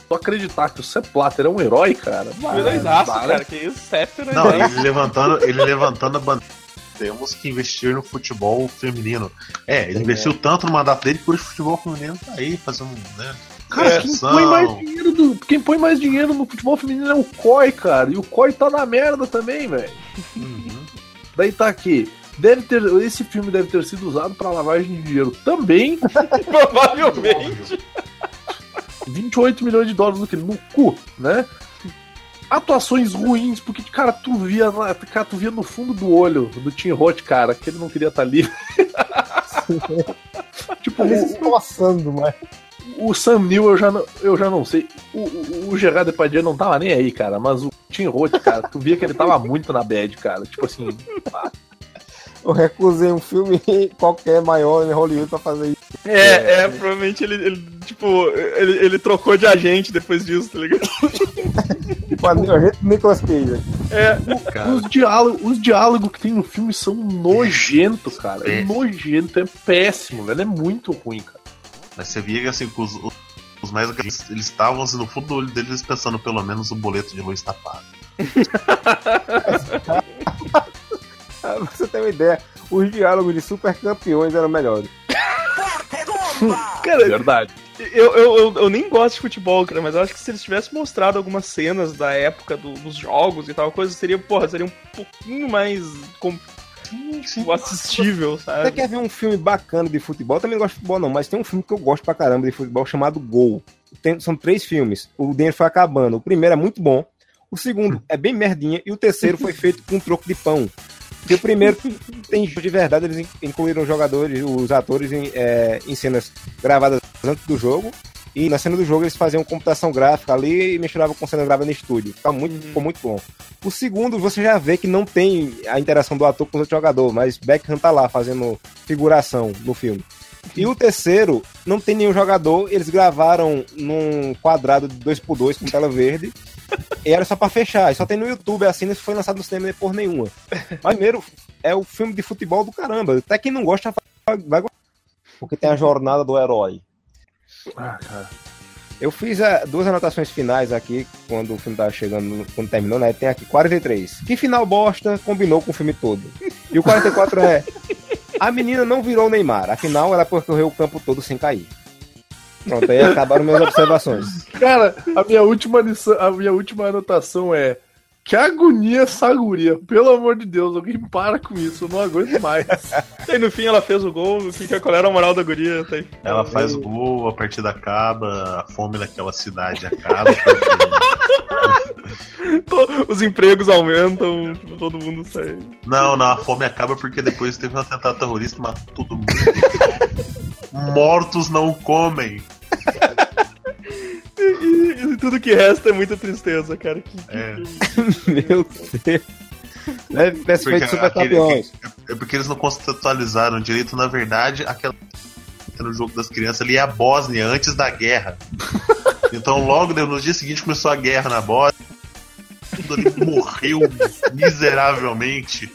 tu acreditar que o Sepp Blatter é um herói, cara. Heróizaço, né? cara, que isso, Sepp Não, herói. ele levantando, ele levantando a bandeira. Temos que investir no futebol feminino. É, ele investiu tanto no mandato dele que hoje o futebol feminino tá aí fazendo, né? Cara, quem põe, mais dinheiro do, quem põe mais dinheiro no futebol feminino é o COI, cara. E o COI tá na merda também, velho. Uhum. Daí tá aqui. Deve ter, esse filme deve ter sido usado pra lavagem de dinheiro também. Provavelmente. 28 milhões de dólares no, que? no cu, né? Atuações ruins, porque, cara, tu via, cara, tu via no fundo do olho do Tim Roth, cara, que ele não queria estar ali. tipo, o, esforçando, mas. o Sam Neill eu já não, eu já não sei. O, o, o Gerard Depardieu não tava nem aí, cara, mas o Tim Roth, cara, tu via que ele tava muito na bad, cara. Tipo assim, Eu recusei um filme qualquer maior em Hollywood pra fazer isso. É, é, provavelmente ele, ele, tipo, ele, ele trocou de agente depois disso, tá ligado? Tipo, a gente do Nicolas Cage. Cara, os diálogos, os diálogos que tem no filme são nojentos, cara. É nojento, é péssimo, velho. É muito ruim, cara. mas você via que assim, os, os mais eles eles estavam assim, no fundo do olho deles pensando pelo menos o boleto de luz tá pago. Pra você ter uma ideia, os diálogos de super campeões eram melhores. Cara, Verdade. eu, eu, eu, eu nem gosto de futebol, cara, mas eu acho que se eles tivessem mostrado algumas cenas da época do- dos jogos e tal, coisa, seria, porra, seria um pouquinho mais com, tipo, assistível, Você sabe? quer ver um filme bacana de futebol? Eu também não gosto de futebol, não, mas tem um filme que eu gosto pra caramba de futebol chamado Gol. Tem- são três filmes. O dinheiro foi acabando. O primeiro é muito bom. O segundo é bem merdinha. E o terceiro foi feito com um troco de pão. Porque o primeiro tem de verdade, eles in- incluíram os jogadores, os atores em, é, em cenas gravadas antes do jogo. E na cena do jogo eles faziam computação gráfica ali e misturavam com cena gravada em estúdio. Ficava muito, ficou muito bom. O segundo, você já vê que não tem a interação do ator com o outro jogador, mas Beckham tá lá fazendo figuração no filme. E o terceiro, não tem nenhum jogador, eles gravaram num quadrado de 2x2 com tela verde. E era só pra fechar. E só tem no YouTube, assim, não foi lançado no cinema por nenhuma. Mas primeiro, é o filme de futebol do caramba. Até quem não gosta vai gostar. Porque tem a jornada do herói. Ah, cara. Eu fiz ah, duas anotações finais aqui, quando o filme tava chegando, quando terminou, né? Tem aqui 43. Que final bosta combinou com o filme todo. E o 44 é. A menina não virou Neymar, afinal ela percorreu o campo todo sem cair. Pronto, aí acabaram minhas observações. Cara, a minha última lição, a minha última anotação é. Que agonia essa guria. Pelo amor de Deus, alguém para com isso, eu não aguento mais. E no fim ela fez o gol, o que, que- qual era a moral da guria? Tá aí. Ela faz gol, a partida acaba, a fome daquela cidade acaba. Os empregos aumentam, todo mundo sai. Não, não, a fome acaba porque depois teve um atentado terrorista e matou todo mundo. Mortos não comem. E, e tudo que resta é muita tristeza, cara. Que, que- É. Meu Deus. Deve ter feito super aquele- campeões. É porque eles não contextualizaram direito. Na verdade, aquela no jogo das crianças ali é a Bósnia antes da guerra. Então, logo no dia seguinte começou a guerra na Bósnia. Tudo ali morreu miseravelmente.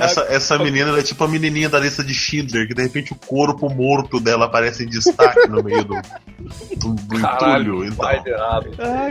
Essa, essa menina ela é tipo a menininha da lista de Schindler, que de repente o corpo morto dela aparece em destaque no meio do, do, do entulho. Então,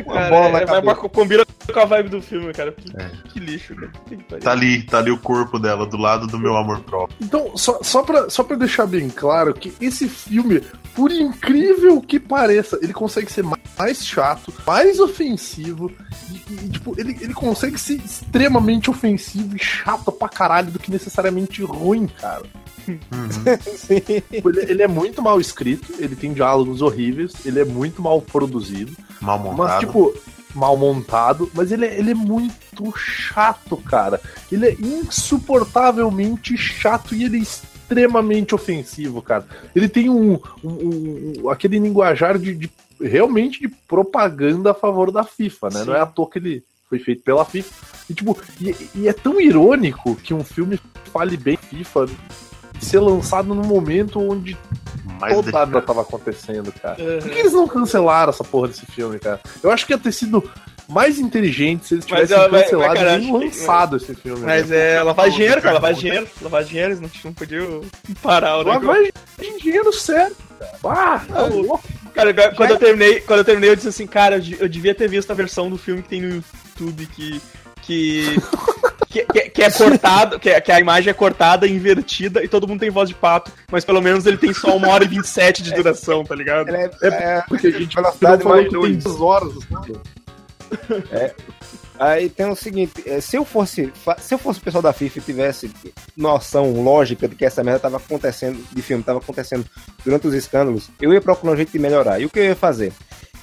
Uma cara, bola é, combina com a vibe do filme, cara. Que, É. que lixo, cara. Que pariu. tá ali, tá ali o corpo dela, do lado do meu amor próprio. Então, só, só, pra, só pra deixar bem claro que esse filme, por incrível que pareça, ele consegue ser ma- mais chato, mais ofensivo, e, e, tipo, ele, ele consegue ser extremamente ofensivo e chato pra caralho do que necessariamente ruim, cara. Sim. Tipo, Ele, ele é muito mal escrito, ele tem diálogos horríveis, ele é muito mal produzido, Mal montado. mas, tipo, mal montado, mas ele, é- ele é muito chato, cara. Ele é insuportavelmente chato e ele é extremamente ofensivo, cara. Ele tem um, um- um- aquele linguajar de, de- realmente de propaganda a favor da FIFA, né? Sim. Não é à toa que ele foi feito pela FIFA. E, tipo, e, e é tão irônico que um filme fale bem FIFA ser lançado num momento onde Mais toda de- nada tava acontecendo, cara. Aham. Por que eles não cancelaram essa porra desse filme, cara? Eu acho que ia ter sido mais inteligente se eles tivessem mas- cancelado mas, cara, e lançado esse filme. Mas né? é de dinheiro, cara. De dinheiro. De dinheiro, eles não, não podiam parar o negócio. Lavagem de dinheiro cara. Ah, tá louco. Cara, quando eu terminei, quando eu terminei, eu disse assim, cara, eu devia ter visto a versão do filme que tem no YouTube que. que. que, que- que é cortado, que, é- que a imagem é cortada, invertida e todo mundo tem voz de pato, mas pelo menos ele tem só uma hora e 27 de duração, tá ligado? Ele é, é, Porque a gente velocidade falou mais que tem duas horas. Aí tem o seguinte, é, se eu fosse, se eu fosse o pessoal da FIFA e tivesse noção lógica de que essa merda tava acontecendo, de filme tava acontecendo durante os escândalos, eu ia procurar um jeito de melhorar. E o que eu ia fazer?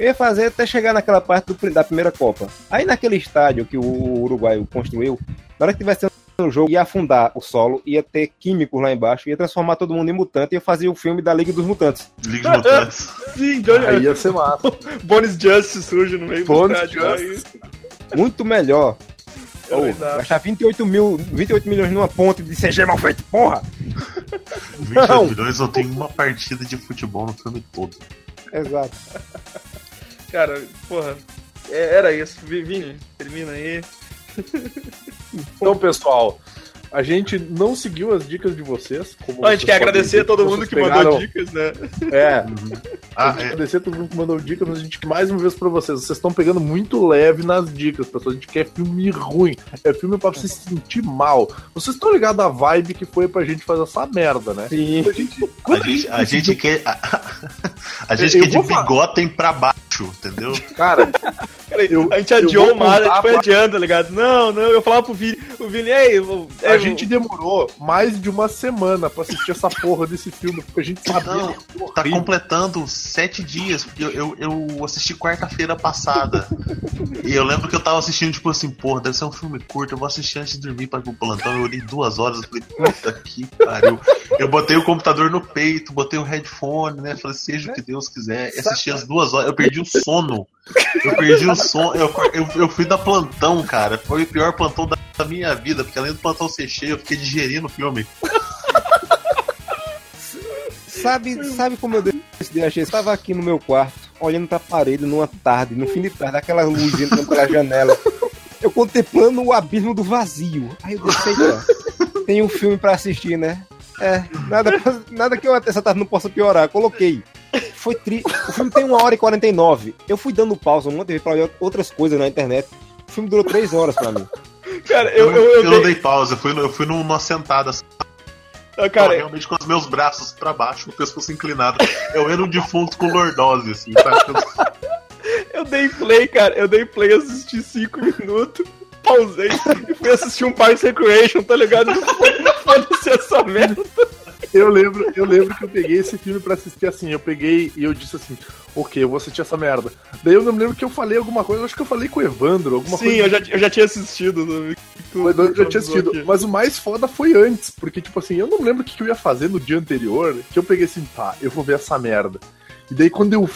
Eu ia fazer até chegar naquela parte do da primeira Copa. Aí naquele estádio que o Uruguai construiu, na hora que tivesse o jogo, ia afundar o solo, ia ter químicos lá embaixo, ia transformar todo mundo em mutante e ia fazer o filme da Liga dos Mutantes. Liga de Mutantes. Sim, Johnny, Aí ia ser massa. Bonis Justice surge no meio Bonis do estádio. Justice. Muito melhor. É verdade. gastar 28, mil, 28 milhões numa ponte de CG mal feito, porra! 28 Não. milhões, eu tenho uma partida de futebol no filme todo. Exato. Cara, porra, é- era isso. Vi- Vini, termina aí. Então, pessoal, a gente não seguiu as dicas de vocês. Como a gente quer agradecer a todo mundo que pegaram- mandou dicas, né? É, Ah, a gente é, agradecer a todo mundo que mandou dicas, mas a gente mais uma vez pra vocês. Vocês estão pegando muito leve nas dicas, pessoal. A gente quer filme ruim. É filme pra você se sentir mal. Vocês estão ligados à vibe que foi pra gente fazer essa merda, né? Sim. A gente, a gente, a gente quer. A, a gente Eu quer de falar. bigotem pra baixo, entendeu? Cara, Cara, Eu- a gente eu adiou o mar, a gente foi pra- adiando, tá ligado? Não, não, eu falava pro Vini, o Vini, ei, eu, a eu- gente demorou mais de uma semana pra assistir essa porra desse filme, porque a gente sabia. Não, era tá horrível. completando sete dias, porque eu, eu, eu assisti quarta-feira passada. e eu lembro que eu tava assistindo, tipo assim, porra, deve ser um filme curto, eu vou assistir antes de dormir para ir pro plantão. Eu olhei duas horas e falei, puta que pariu. Eu botei o computador no peito, botei o headphone, né? Falei, seja o que Deus quiser. E assisti as duas horas, eu perdi o sono. Eu perdi o sono, eu, eu, eu fui da plantão, cara. Foi o pior plantão da, da minha vida, porque além do plantão ser cheio, eu fiquei digerindo o filme. Sabe, sabe como eu decidi? Eu estava aqui no meu quarto, olhando pra parede numa tarde, no fim de tarde, aquela luz entrando pela janela. Eu contemplando o abismo do vazio. Aí eu eita, tem um filme pra assistir, né? É, nada, nada que eu essa tarde não possa piorar. Coloquei. Foi tri... O filme tem uma hora e 49. Eu fui dando pausa um de vezes pra olhar outras coisas na internet. O filme durou três horas pra mim. cara, Eu, eu, eu, eu, não dei- dei pausa, eu fui, eu fui numa sentada assim, ah, Cara, cara, realmente com os meus braços pra baixo, o pescoço inclinado. Eu era um defunto com lordose, assim, sabe? eu dei play, cara, eu dei play, assisti cinco minutos, pausei e fui assistir um Parks Recreation, tá ligado? Foda-se essa merda. Eu lembro, eu lembro que eu peguei esse filme pra assistir assim. Eu peguei e eu disse assim: Ok, eu vou assistir essa merda. Daí eu não me lembro que eu falei alguma coisa, eu acho que eu falei com o Evandro, alguma Sim, coisa. eu já, eu já tinha assistido. né? Evandro já tinha assistido. Aqui. Mas o mais foda foi antes, porque, tipo assim, eu não lembro o que eu ia fazer no dia anterior, que eu peguei assim, tá, eu vou ver essa merda. E daí quando eu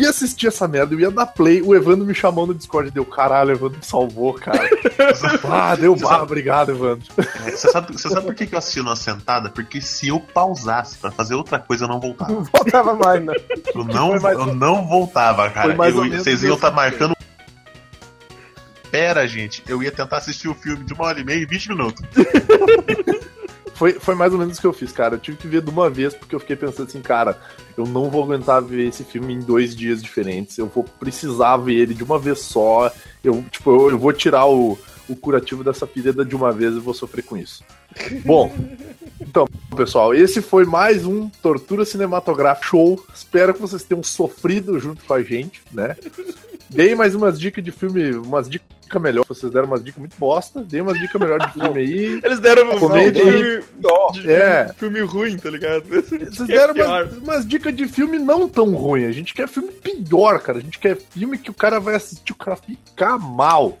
ia assistir essa merda, eu ia dar play, o Evandro me chamou no Discord e deu, caralho, o Evandro me salvou, cara. ah, deu barra, obrigado, Evandro. É, Você sabe, você sabe por que eu assisti numa sentada? Porque se eu pausasse pra fazer outra coisa, eu não voltava. Não voltava mais, né? Eu não, mais- eu não voltava, cara. Eu- vocês iam estar que marcando. Pera, gente, eu ia tentar assistir o filme de uma hora e meia e 20 minutos. Foi, foi mais ou menos o que eu fiz, cara. Eu tive que ver de uma vez, porque eu fiquei pensando assim, cara, eu não vou aguentar ver esse filme em dois dias diferentes. Eu vou precisar ver ele de uma vez só. Eu, tipo, eu, eu vou tirar o, o curativo dessa ferida de uma vez e vou sofrer com isso. Bom, então, pessoal, esse foi mais um Tortura Cinematográfica Show. Espero que vocês tenham sofrido junto com a gente, né? Dei mais umas dicas de filme, umas dicas melhor. Vocês deram umas dicas muito bosta. Dei umas dicas melhor de filme aí. Eles deram um Comédia filme, de É. filme ruim, tá ligado? Vocês é deram pior. umas, umas dicas de filme não tão ruim. A gente quer filme pior, cara. A gente quer filme que o cara vai assistir, o cara ficar mal.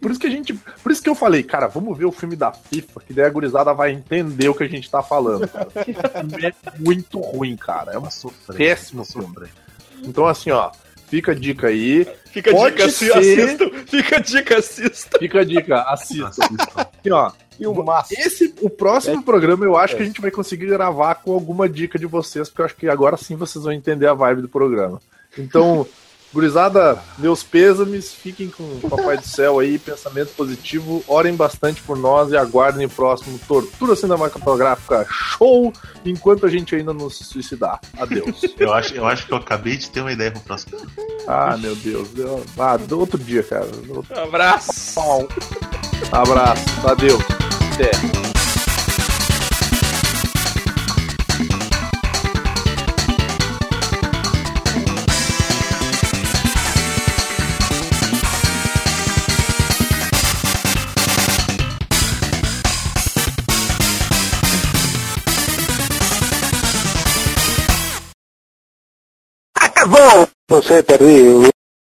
Por isso que a gente. Por isso que eu falei, cara, vamos ver o filme da FIFA, que daí a gurizada vai entender o que a gente tá falando. Cara. O filme é muito ruim, cara. É um péssimo filme. Então, assim, ó, fica a dica aí. Fica a dica, ser- assistam. Fica a dica, assistam. Fica a dica, assista. Assim, ó, E o. Esse, o próximo programa eu acho que a gente vai conseguir gravar com alguma dica de vocês, porque eu acho que agora sim vocês vão entender a vibe do programa. Então, gurizada, meus pêsames, fiquem com o Papai do Céu aí, pensamento positivo, orem bastante por nós e aguardem o próximo Tortura Cinematográfica Show, enquanto a gente ainda não se suicidar. Adeus. Eu acho, eu acho que eu acabei de ter uma ideia pro próximo. Ah, meu Deus. Ah, do outro dia, cara. Outro Um abraço. abraço. Adeus. Até. Você perdeu.